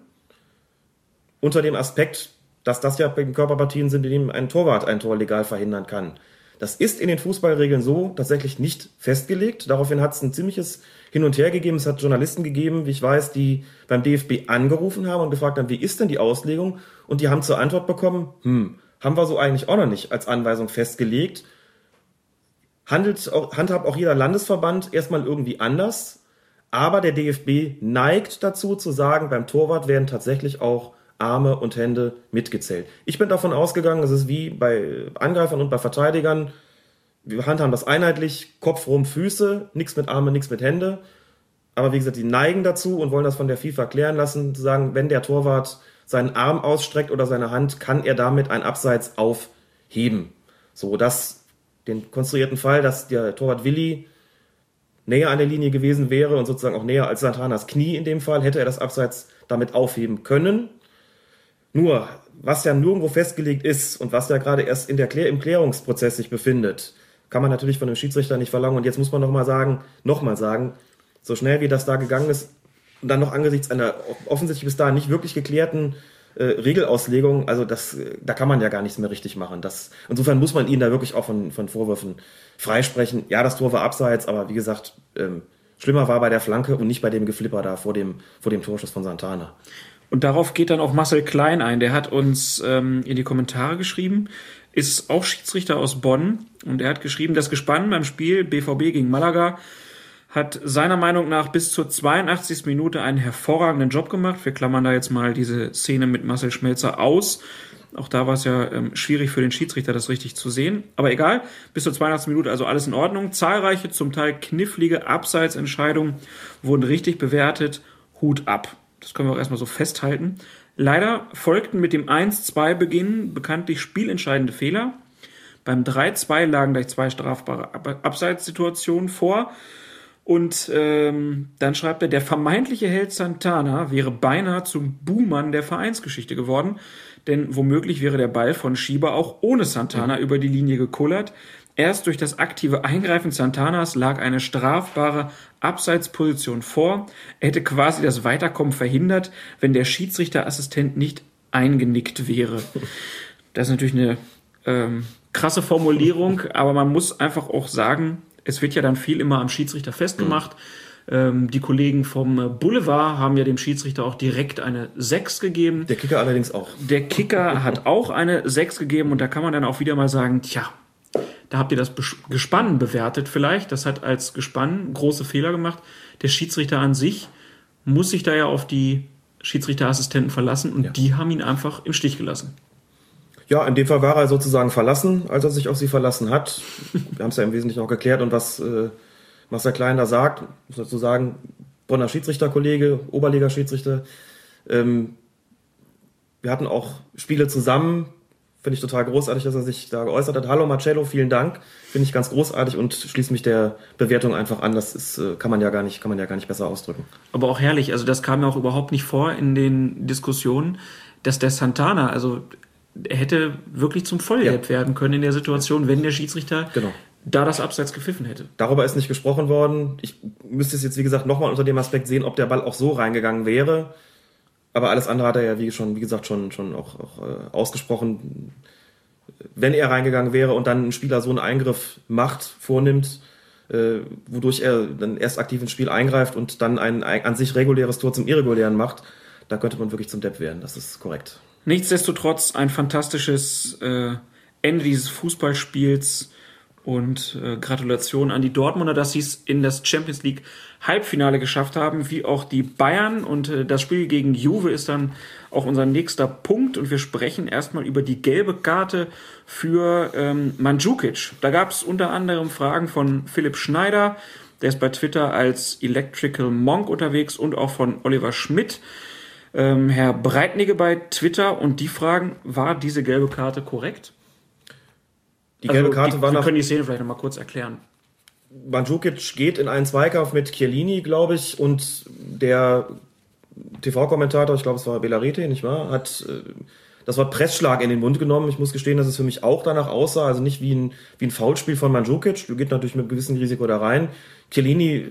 unter dem Aspekt, dass das ja Körperpartien sind, in denen ein Torwart ein Tor legal verhindern kann. Das ist in den Fußballregeln so tatsächlich nicht festgelegt. Daraufhin hat es ein ziemliches Hin und Her gegeben. Es hat Journalisten gegeben, wie ich weiß, die beim DFB angerufen haben und gefragt haben, wie ist denn die Auslegung? Und die haben zur Antwort bekommen, hm, haben wir so eigentlich auch noch nicht als Anweisung festgelegt handelt handhabt auch jeder Landesverband erstmal irgendwie anders. Aber der DFB neigt dazu zu sagen, beim Torwart werden tatsächlich auch Arme und Hände mitgezählt. Ich bin davon ausgegangen, es ist wie bei Angreifern und bei Verteidigern. Wir handhaben das einheitlich, Kopf, Rumpf, Füße, nichts mit Arme, nichts mit Hände. Aber wie gesagt, die neigen dazu und wollen das von der FIFA klären lassen, zu sagen, wenn der Torwart seinen Arm ausstreckt oder seine Hand, kann er damit ein Abseits aufheben. So, das den konstruierten Fall, dass der Torwart Willi näher an der Linie gewesen wäre und sozusagen auch näher als Santanas Knie in dem Fall, hätte er das Abseits damit aufheben können. Nur, was ja nirgendwo festgelegt ist und was ja gerade erst in der Klär im Klärungsprozess sich befindet, kann man natürlich von dem Schiedsrichter nicht verlangen. Und jetzt muss man nochmal sagen, nochmal sagen, so schnell wie das da gegangen ist und dann noch angesichts einer offensichtlich bis dahin nicht wirklich geklärten äh, Regelauslegung, also das, da kann man ja gar nichts mehr richtig machen. Das, insofern muss man ihn da wirklich auch von, von Vorwürfen freisprechen. Ja, das Tor war abseits, aber wie gesagt, ähm, schlimmer war bei der Flanke und nicht bei dem Geflipper da vor dem, vor dem Torschuss von Santana. Und darauf geht dann auch Marcel Klein ein. Der hat uns ähm, in die Kommentare geschrieben. ist auch Schiedsrichter aus Bonn und er hat geschrieben, das Gespann beim Spiel BVB gegen Malaga hat seiner Meinung nach bis zur 82. Minute einen hervorragenden Job gemacht. Wir klammern da jetzt mal diese Szene mit Marcel Schmelzer aus. Auch da war es ja ähm, schwierig für den Schiedsrichter, das richtig zu sehen. Aber egal, bis zur 82. Minute also alles in Ordnung. Zahlreiche, zum Teil knifflige Abseitsentscheidungen wurden richtig bewertet. Hut ab. Das können wir auch erstmal so festhalten. Leider folgten mit dem 1-2-Beginn bekanntlich spielentscheidende Fehler. Beim 3-2 lagen gleich zwei strafbare Abseitssituationen vor. Und ähm, dann schreibt er, der vermeintliche Held Santana wäre beinahe zum Buhmann der Vereinsgeschichte geworden, denn womöglich wäre der Ball von Schieber auch ohne Santana über die Linie gekullert. Erst durch das aktive Eingreifen Santanas lag eine strafbare Abseitsposition vor. Er hätte quasi das Weiterkommen verhindert, wenn der Schiedsrichterassistent nicht eingenickt wäre. Das ist natürlich eine ähm, krasse Formulierung, aber man muss einfach auch sagen, es wird ja dann viel immer am Schiedsrichter festgemacht. Mhm. Die Kollegen vom Boulevard haben ja dem Schiedsrichter auch direkt eine 6 gegeben. Der Kicker allerdings auch. Der Kicker hat auch eine 6 gegeben und da kann man dann auch wieder mal sagen, tja, da habt ihr das Gespann bewertet vielleicht. Das hat als Gespann große Fehler gemacht. Der Schiedsrichter an sich muss sich da ja auf die Schiedsrichterassistenten verlassen und ja. die haben ihn einfach im Stich gelassen. Ja, in dem Fall war er sozusagen verlassen, als er sich auf sie verlassen hat. Wir haben es ja im Wesentlichen auch geklärt und was äh, Marcel Klein da sagt, muss dazu sagen, Bonner Schiedsrichterkollege, Oberliga-Schiedsrichter. Ähm, wir hatten auch Spiele zusammen, finde ich total großartig, dass er sich da geäußert hat. Hallo Marcello, vielen Dank. Finde ich ganz großartig und schließe mich der Bewertung einfach an. Das ist, äh, kann man ja gar nicht, kann man ja gar nicht besser ausdrücken. Aber auch herrlich. Also das kam ja auch überhaupt nicht vor in den Diskussionen, dass der Santana, also hätte wirklich zum Vollgelb ja. werden können in der Situation, wenn der Schiedsrichter genau. da das Abseits gepfiffen hätte. Darüber ist nicht gesprochen worden. Ich müsste es jetzt, wie gesagt, nochmal unter dem Aspekt sehen, ob der Ball auch so reingegangen wäre. Aber alles andere hat er ja, wie schon, wie gesagt, schon, schon auch, auch äh, ausgesprochen. Wenn er reingegangen wäre und dann ein Spieler so einen Eingriff macht, vornimmt, äh, wodurch er dann erst aktiv ins Spiel eingreift und dann ein, ein an sich reguläres Tor zum irregulären macht, da könnte man wirklich zum Depp werden. Das ist korrekt. Nichtsdestotrotz ein fantastisches äh, Ende dieses Fußballspiels und äh, Gratulation an die Dortmunder, dass sie es in das Champions League Halbfinale geschafft haben, wie auch die Bayern. Und äh, das Spiel gegen Juve ist dann auch unser nächster Punkt. Und wir sprechen erstmal über die gelbe Karte für ähm, Mandzukic. Da gab es unter anderem Fragen von Philipp Schneider, der ist bei Twitter als Electrical Monk unterwegs und auch von Oliver Schmidt. Ähm, Herr Breitnige bei Twitter und die fragen, war diese gelbe Karte korrekt? Die gelbe also, Karte die, war Wir können die Szene vielleicht nochmal kurz erklären. Mandzukic geht in einen Zweikampf mit Chiellini, glaube ich, und der TV-Kommentator, ich glaube, es war Belarete, nicht wahr, hat äh, das Wort Pressschlag in den Mund genommen. Ich muss gestehen, dass es für mich auch danach aussah, also nicht wie ein, wie ein Foulspiel von Mandzukic. Du geht natürlich mit einem gewissen Risiko da rein. Chiellini äh,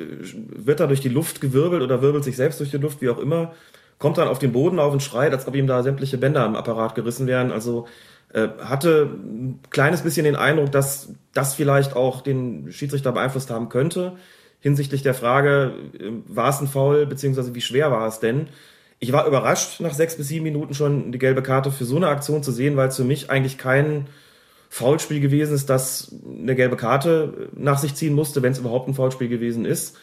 wird da durch die Luft gewirbelt oder wirbelt sich selbst durch die Luft, wie auch immer. Kommt dann auf den Boden auf und schreit, als ob ihm da sämtliche Bänder am Apparat gerissen wären. Also äh, hatte ein kleines bisschen den Eindruck, dass das vielleicht auch den Schiedsrichter beeinflusst haben könnte, hinsichtlich der Frage, äh, war es ein Foul, beziehungsweise wie schwer war es denn? Ich war überrascht, nach sechs bis sieben Minuten schon die gelbe Karte für so eine Aktion zu sehen, weil es für mich eigentlich kein Foulspiel gewesen ist, das eine gelbe Karte nach sich ziehen musste, wenn es überhaupt ein Foulspiel gewesen ist.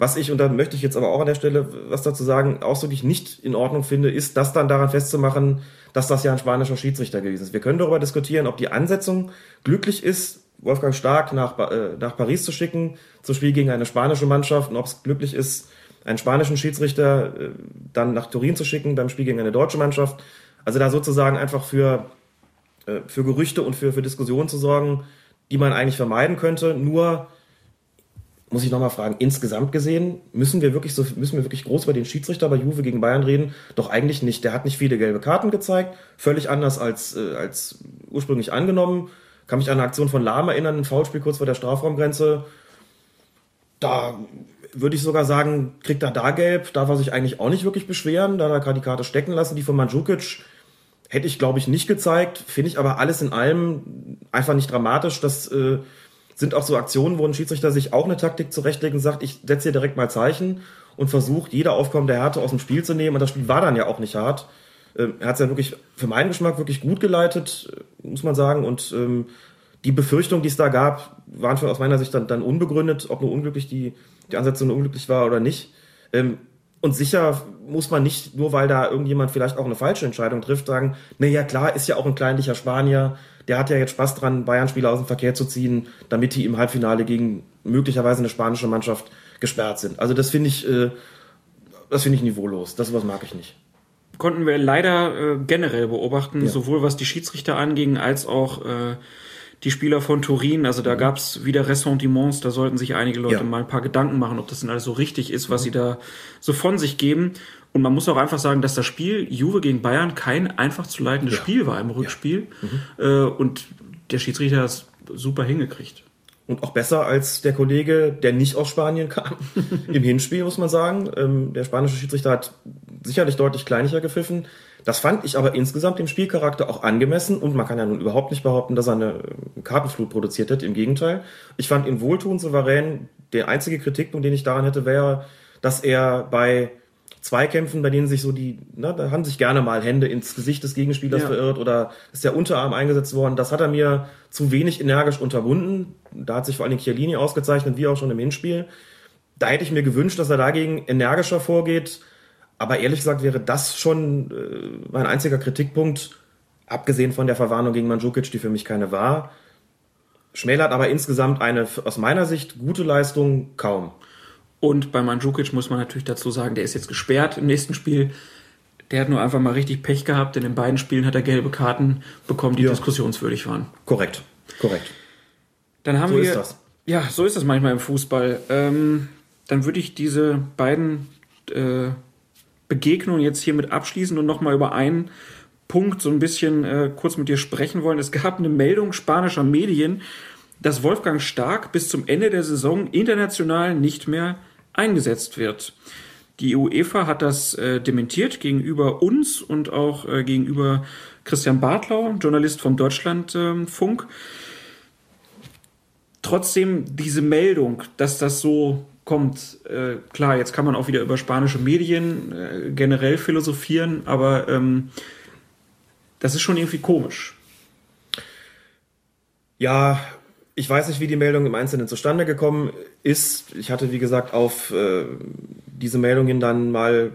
Was ich, und da möchte ich jetzt aber auch an der Stelle was dazu sagen, ausdrücklich nicht in Ordnung finde, ist, das dann daran festzumachen, dass das ja ein spanischer Schiedsrichter gewesen ist. Wir können darüber diskutieren, ob die Ansetzung glücklich ist, Wolfgang Stark nach, äh, nach Paris zu schicken, zum Spiel gegen eine spanische Mannschaft, und ob es glücklich ist, einen spanischen Schiedsrichter äh, dann nach Turin zu schicken beim Spiel gegen eine deutsche Mannschaft. Also da sozusagen einfach für, äh, für Gerüchte und für, für Diskussionen zu sorgen, die man eigentlich vermeiden könnte. Nur muss ich nochmal fragen, insgesamt gesehen, müssen wir wirklich so, müssen wir wirklich groß über den Schiedsrichter bei Juve gegen Bayern reden? Doch eigentlich nicht. Der hat nicht viele gelbe Karten gezeigt, völlig anders als, äh, als ursprünglich angenommen. Kann mich an eine Aktion von Lahm erinnern, ein Foulspiel kurz vor der Strafraumgrenze. Da würde ich sogar sagen, kriegt er da gelb, darf er sich eigentlich auch nicht wirklich beschweren, da hat er gerade die Karte stecken lassen. Die von Mandzukic hätte ich, glaube ich, nicht gezeigt, finde ich aber alles in allem einfach nicht dramatisch, dass äh, sind auch so Aktionen, wo ein Schiedsrichter sich auch eine Taktik zurechtlegt und sagt, ich setze hier direkt mal Zeichen und versucht, jede aufkommende Härte aus dem Spiel zu nehmen. Und das Spiel war dann ja auch nicht hart. Ähm, er hat es ja wirklich für meinen Geschmack wirklich gut geleitet, muss man sagen. Und ähm, die Befürchtungen, die es da gab, waren schon aus meiner Sicht dann, dann unbegründet, ob nur unglücklich die, die Ansetzung unglücklich war oder nicht. Ähm, und sicher muss man nicht, nur weil da irgendjemand vielleicht auch eine falsche Entscheidung trifft, sagen, na ja klar, ist ja auch ein kleinlicher Spanier, der hat ja jetzt Spaß dran, Bayern-Spieler aus dem Verkehr zu ziehen, damit die im Halbfinale gegen möglicherweise eine spanische Mannschaft gesperrt sind. Also das finde ich, äh, das finde ich niveaulos. Das was mag ich nicht. Konnten wir leider äh, generell beobachten, ja. sowohl was die Schiedsrichter anging, als auch äh, die Spieler von Turin. Also da mhm. gab es wieder Ressentiments, da sollten sich einige Leute ja. mal ein paar Gedanken machen, ob das denn alles so richtig ist, was mhm. sie da so von sich geben. Und man muss auch einfach sagen, dass das Spiel Juve gegen Bayern kein einfach zu leitendes ja. Spiel war im Rückspiel. Mhm. Äh, und der Schiedsrichter hat es super hingekriegt. Und auch besser als der Kollege, der nicht aus Spanien kam. Im Hinspiel, muss man sagen. Ähm, der spanische Schiedsrichter hat sicherlich deutlich kleiniger gepfiffen. Das fand ich aber insgesamt dem Spielcharakter auch angemessen und man kann ja nun überhaupt nicht behaupten, dass er eine äh, Kartenflut produziert hat. Im Gegenteil. Ich fand ihn wohltuend souverän. Der einzige Kritikpunkt, den ich daran hätte, wäre, dass er bei Zweikämpfen, bei denen sich so die, ne, da haben sich gerne mal Hände ins Gesicht des Gegenspielers ja. verirrt oder ist der Unterarm eingesetzt worden. Das hat er mir zu wenig energisch unterbunden. Da hat sich vor allem Chiellini ausgezeichnet, wie auch schon im Hinspiel. Da hätte ich mir gewünscht, dass er dagegen energischer vorgeht. Aber ehrlich gesagt wäre das schon äh, mein einziger Kritikpunkt, abgesehen von der Verwarnung gegen Mandzukic, die für mich keine war. Schmälert aber insgesamt eine aus meiner Sicht gute Leistung kaum. Und bei Mandzukic muss man natürlich dazu sagen, der ist jetzt gesperrt im nächsten Spiel. Der hat nur einfach mal richtig Pech gehabt, denn in beiden Spielen hat er gelbe Karten bekommen, die ja. diskussionswürdig waren. Korrekt, korrekt. Dann haben so wir. Ist das. Ja, so ist das manchmal im Fußball. Ähm, dann würde ich diese beiden äh, Begegnungen jetzt hiermit abschließen und nochmal über einen Punkt so ein bisschen äh, kurz mit dir sprechen wollen. Es gab eine Meldung spanischer Medien, dass Wolfgang Stark bis zum Ende der Saison international nicht mehr eingesetzt wird. Die UEFA hat das äh, dementiert gegenüber uns und auch äh, gegenüber Christian Bartlau, Journalist vom Deutschlandfunk. Trotzdem diese Meldung, dass das so kommt, äh, klar, jetzt kann man auch wieder über spanische Medien äh, generell philosophieren, aber ähm, das ist schon irgendwie komisch. Ja, ich weiß nicht, wie die Meldung im Einzelnen zustande gekommen ist. Ich hatte, wie gesagt, auf äh, diese Meldung hin dann mal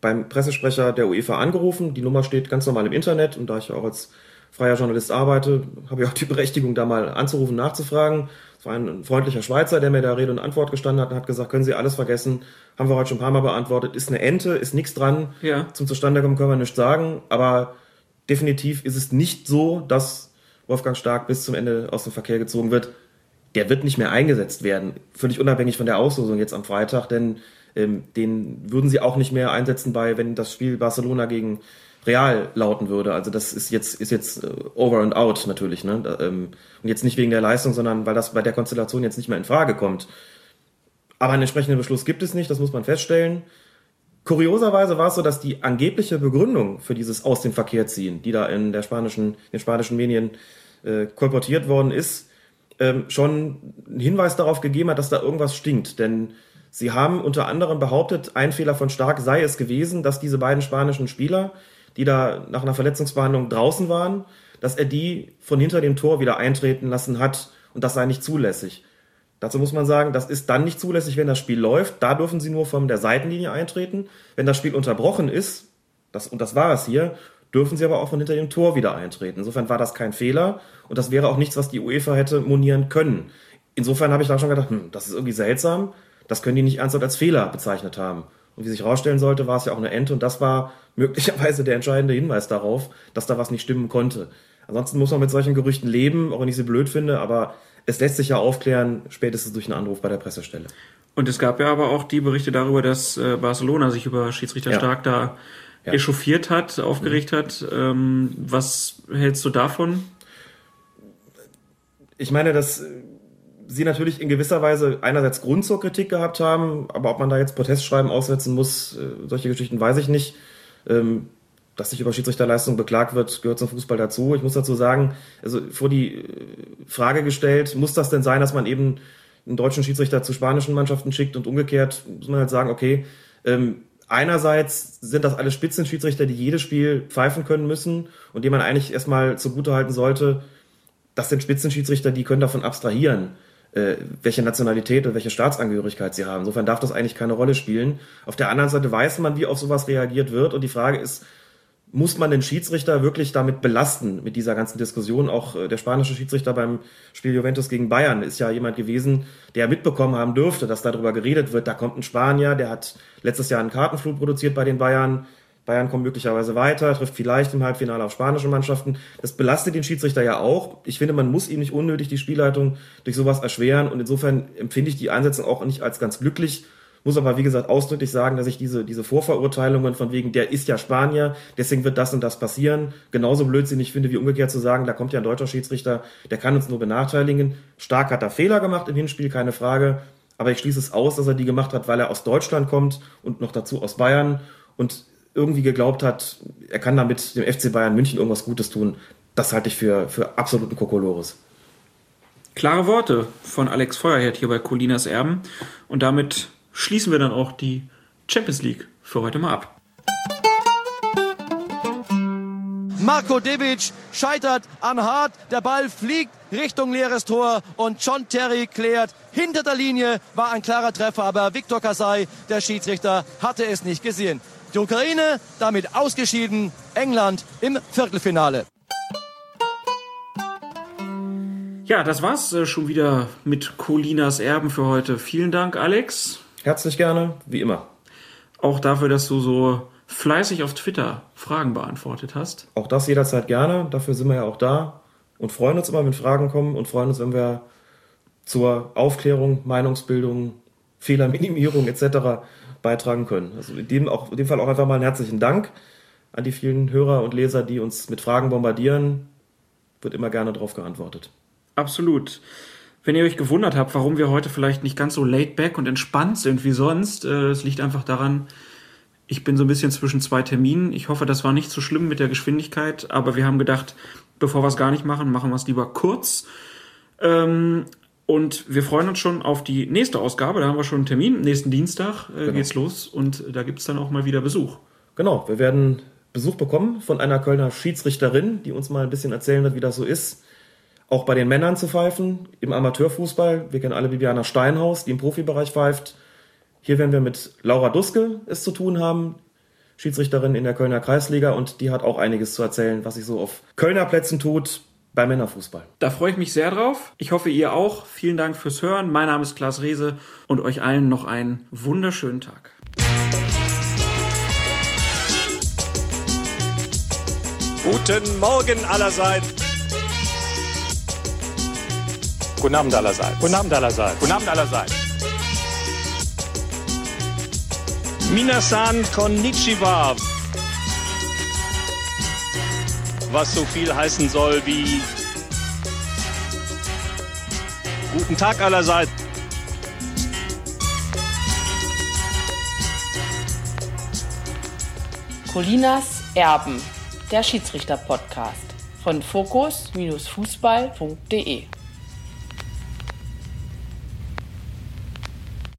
beim Pressesprecher der UEFA angerufen. Die Nummer steht ganz normal im Internet und da ich auch als freier Journalist arbeite, habe ich auch die Berechtigung, da mal anzurufen, nachzufragen. Es war ein freundlicher Schweizer, der mir da Rede und Antwort gestanden hat und hat gesagt, können Sie alles vergessen, haben wir heute schon ein paar Mal beantwortet, ist eine Ente, ist nichts dran. Ja. Zum Zustandekommen können wir nichts sagen, aber definitiv ist es nicht so, dass Wolfgang Stark bis zum Ende aus dem Verkehr gezogen wird, der wird nicht mehr eingesetzt werden. Völlig unabhängig von der Auslosung jetzt am Freitag, denn ähm, den würden sie auch nicht mehr einsetzen bei, wenn das Spiel Barcelona gegen Real lauten würde. Also das ist jetzt ist jetzt äh, over and out natürlich, ne? Ähm, und jetzt nicht wegen der Leistung, sondern weil das bei der Konstellation jetzt nicht mehr in Frage kommt. Aber einen entsprechenden Beschluss gibt es nicht, das muss man feststellen. Kurioserweise war es so, dass die angebliche Begründung für dieses aus dem Verkehr ziehen, die da in der spanischen, den spanischen Medien äh, kolportiert worden ist, ähm, schon einen Hinweis darauf gegeben hat, dass da irgendwas stinkt. Denn sie haben unter anderem behauptet, ein Fehler von Stark sei es gewesen, dass diese beiden spanischen Spieler, die da nach einer Verletzungsbehandlung draußen waren, dass er die von hinter dem Tor wieder eintreten lassen hat und das sei nicht zulässig. Dazu muss man sagen, das ist dann nicht zulässig, wenn das Spiel läuft. Da dürfen sie nur von der Seitenlinie eintreten. Wenn das Spiel unterbrochen ist, das, und das war es hier, dürfen sie aber auch von hinter dem Tor wieder eintreten. Insofern war das kein Fehler und das wäre auch nichts, was die UEFA hätte monieren können. Insofern habe ich dann schon gedacht, hm, das ist irgendwie seltsam. Das können die nicht ernsthaft als Fehler bezeichnet haben. Und wie sich herausstellen sollte, war es ja auch eine Ente und das war möglicherweise der entscheidende Hinweis darauf, dass da was nicht stimmen konnte. Ansonsten muss man mit solchen Gerüchten leben, auch wenn ich sie blöd finde, aber es lässt sich ja aufklären, spätestens durch einen Anruf bei der Pressestelle. Und es gab ja aber auch die Berichte darüber, dass äh, Barcelona sich über Schiedsrichter ja. Stark da ja. echauffiert hat, aufgeregt mhm. hat. Ähm, was hältst du davon? Ich meine, dass sie natürlich in gewisser Weise einerseits Grund zur Kritik gehabt haben, aber ob man da jetzt Protestschreiben aussetzen muss, äh, solche Geschichten weiß ich nicht. Ähm, dass sich über Schiedsrichterleistung beklagt wird, gehört zum Fußball dazu. Ich muss dazu sagen, also vor die äh, Frage gestellt, muss das denn sein, dass man eben einen deutschen Schiedsrichter zu spanischen Mannschaften schickt und umgekehrt muss man halt sagen, okay, ähm, einerseits sind das alle Spitzenschiedsrichter, die jedes Spiel pfeifen können müssen und dem man eigentlich erstmal zugutehalten sollte, das sind Spitzenschiedsrichter, die können davon abstrahieren, äh, welche Nationalität und welche Staatsangehörigkeit sie haben. Insofern darf das eigentlich keine Rolle spielen. Auf der anderen Seite weiß man, wie auf sowas reagiert wird und die Frage ist, muss man den Schiedsrichter wirklich damit belasten, mit dieser ganzen Diskussion? Auch äh, der spanische Schiedsrichter beim Spiel Juventus gegen Bayern ist ja jemand gewesen, der mitbekommen haben dürfte, dass darüber geredet wird. Da kommt ein Spanier, der hat letztes Jahr einen Kartenflug produziert bei den Bayern. Bayern kommt möglicherweise weiter, trifft vielleicht im Halbfinale auf spanische Mannschaften. Das belastet den Schiedsrichter ja auch. Ich finde, man muss ihm nicht unnötig die Spielleitung durch sowas erschweren und insofern empfinde ich die Einsetzung auch nicht als ganz glücklich. Muss aber, wie gesagt, ausdrücklich sagen, dass ich diese, diese Vorverurteilungen von wegen, der ist ja Spanier, deswegen wird das und das passieren, genauso blödsinnig finde, wie umgekehrt zu sagen, da kommt ja ein deutscher Schiedsrichter, der kann uns nur benachteiligen. Stark hat er Fehler gemacht im Hinspiel, keine Frage. Aber ich schließe es aus, dass er die gemacht hat, weil er aus Deutschland kommt und noch dazu aus Bayern und irgendwie geglaubt hat, er kann damit dem FC Bayern München irgendwas Gutes tun. Das halte ich für, für absoluten Kokolores. Klare Worte von Alex Feuerherd hier bei Colinas Erben. Und damit schließen wir dann auch die Champions League für heute mal ab. Marco Dibic scheitert an Hart. Der Ball fliegt Richtung leeres Tor und John Terry klärt. Hinter der Linie war ein klarer Treffer, aber Viktor Kasai, der Schiedsrichter, hatte es nicht gesehen. Die Ukraine damit ausgeschieden, England im Viertelfinale. Ja, das war's äh, schon wieder mit Colinas Erben für heute. Vielen Dank, Alex. Herzlich gerne, wie immer. Auch dafür, dass du so fleißig auf Twitter Fragen beantwortet hast. Auch das jederzeit gerne. Dafür sind wir ja auch da und freuen uns immer, wenn Fragen kommen und freuen uns, wenn wir zur Aufklärung, Meinungsbildung, Fehlerminimierung etc. beitragen können. Also in dem, auch, in dem Fall auch einfach mal einen herzlichen Dank an die vielen Hörer und Leser, die uns mit Fragen bombardieren. Wird immer gerne darauf geantwortet. Absolut. Wenn ihr euch gewundert habt, warum wir heute vielleicht nicht ganz so laid back und entspannt sind wie sonst, äh, es liegt einfach daran, ich bin so ein bisschen zwischen zwei Terminen. Ich hoffe, das war nicht so schlimm mit der Geschwindigkeit, aber wir haben gedacht, bevor wir es gar nicht machen, machen wir es lieber kurz. Ähm, und wir freuen uns schon auf die nächste Ausgabe. Da haben wir schon einen Termin. Nächsten Dienstag äh, genau. geht's los und da gibt's dann auch mal wieder Besuch. Genau, wir werden Besuch bekommen von einer Kölner Schiedsrichterin, die uns mal ein bisschen erzählen wird, wie das so ist auch bei den Männern zu pfeifen, im Amateurfußball. Wir kennen alle Bibiana Steinhaus, die im Profibereich pfeift. Hier werden wir mit Laura Duske es zu tun haben, Schiedsrichterin in der Kölner Kreisliga und die hat auch einiges zu erzählen, was sich so auf Kölner Plätzen tut beim Männerfußball. Da freue ich mich sehr drauf. Ich hoffe, ihr auch. Vielen Dank fürs Hören. Mein Name ist Klaas Rehse und euch allen noch einen wunderschönen Tag. Guten Morgen allerseits. Guten Abend allerseits. Guten Abend allerseits. Guten Abend allerseits. Minasan Konnichiwa. Was so viel heißen soll wie Guten Tag allerseits. Colinas Erben, der Schiedsrichter-Podcast von Fokus-Fußball.de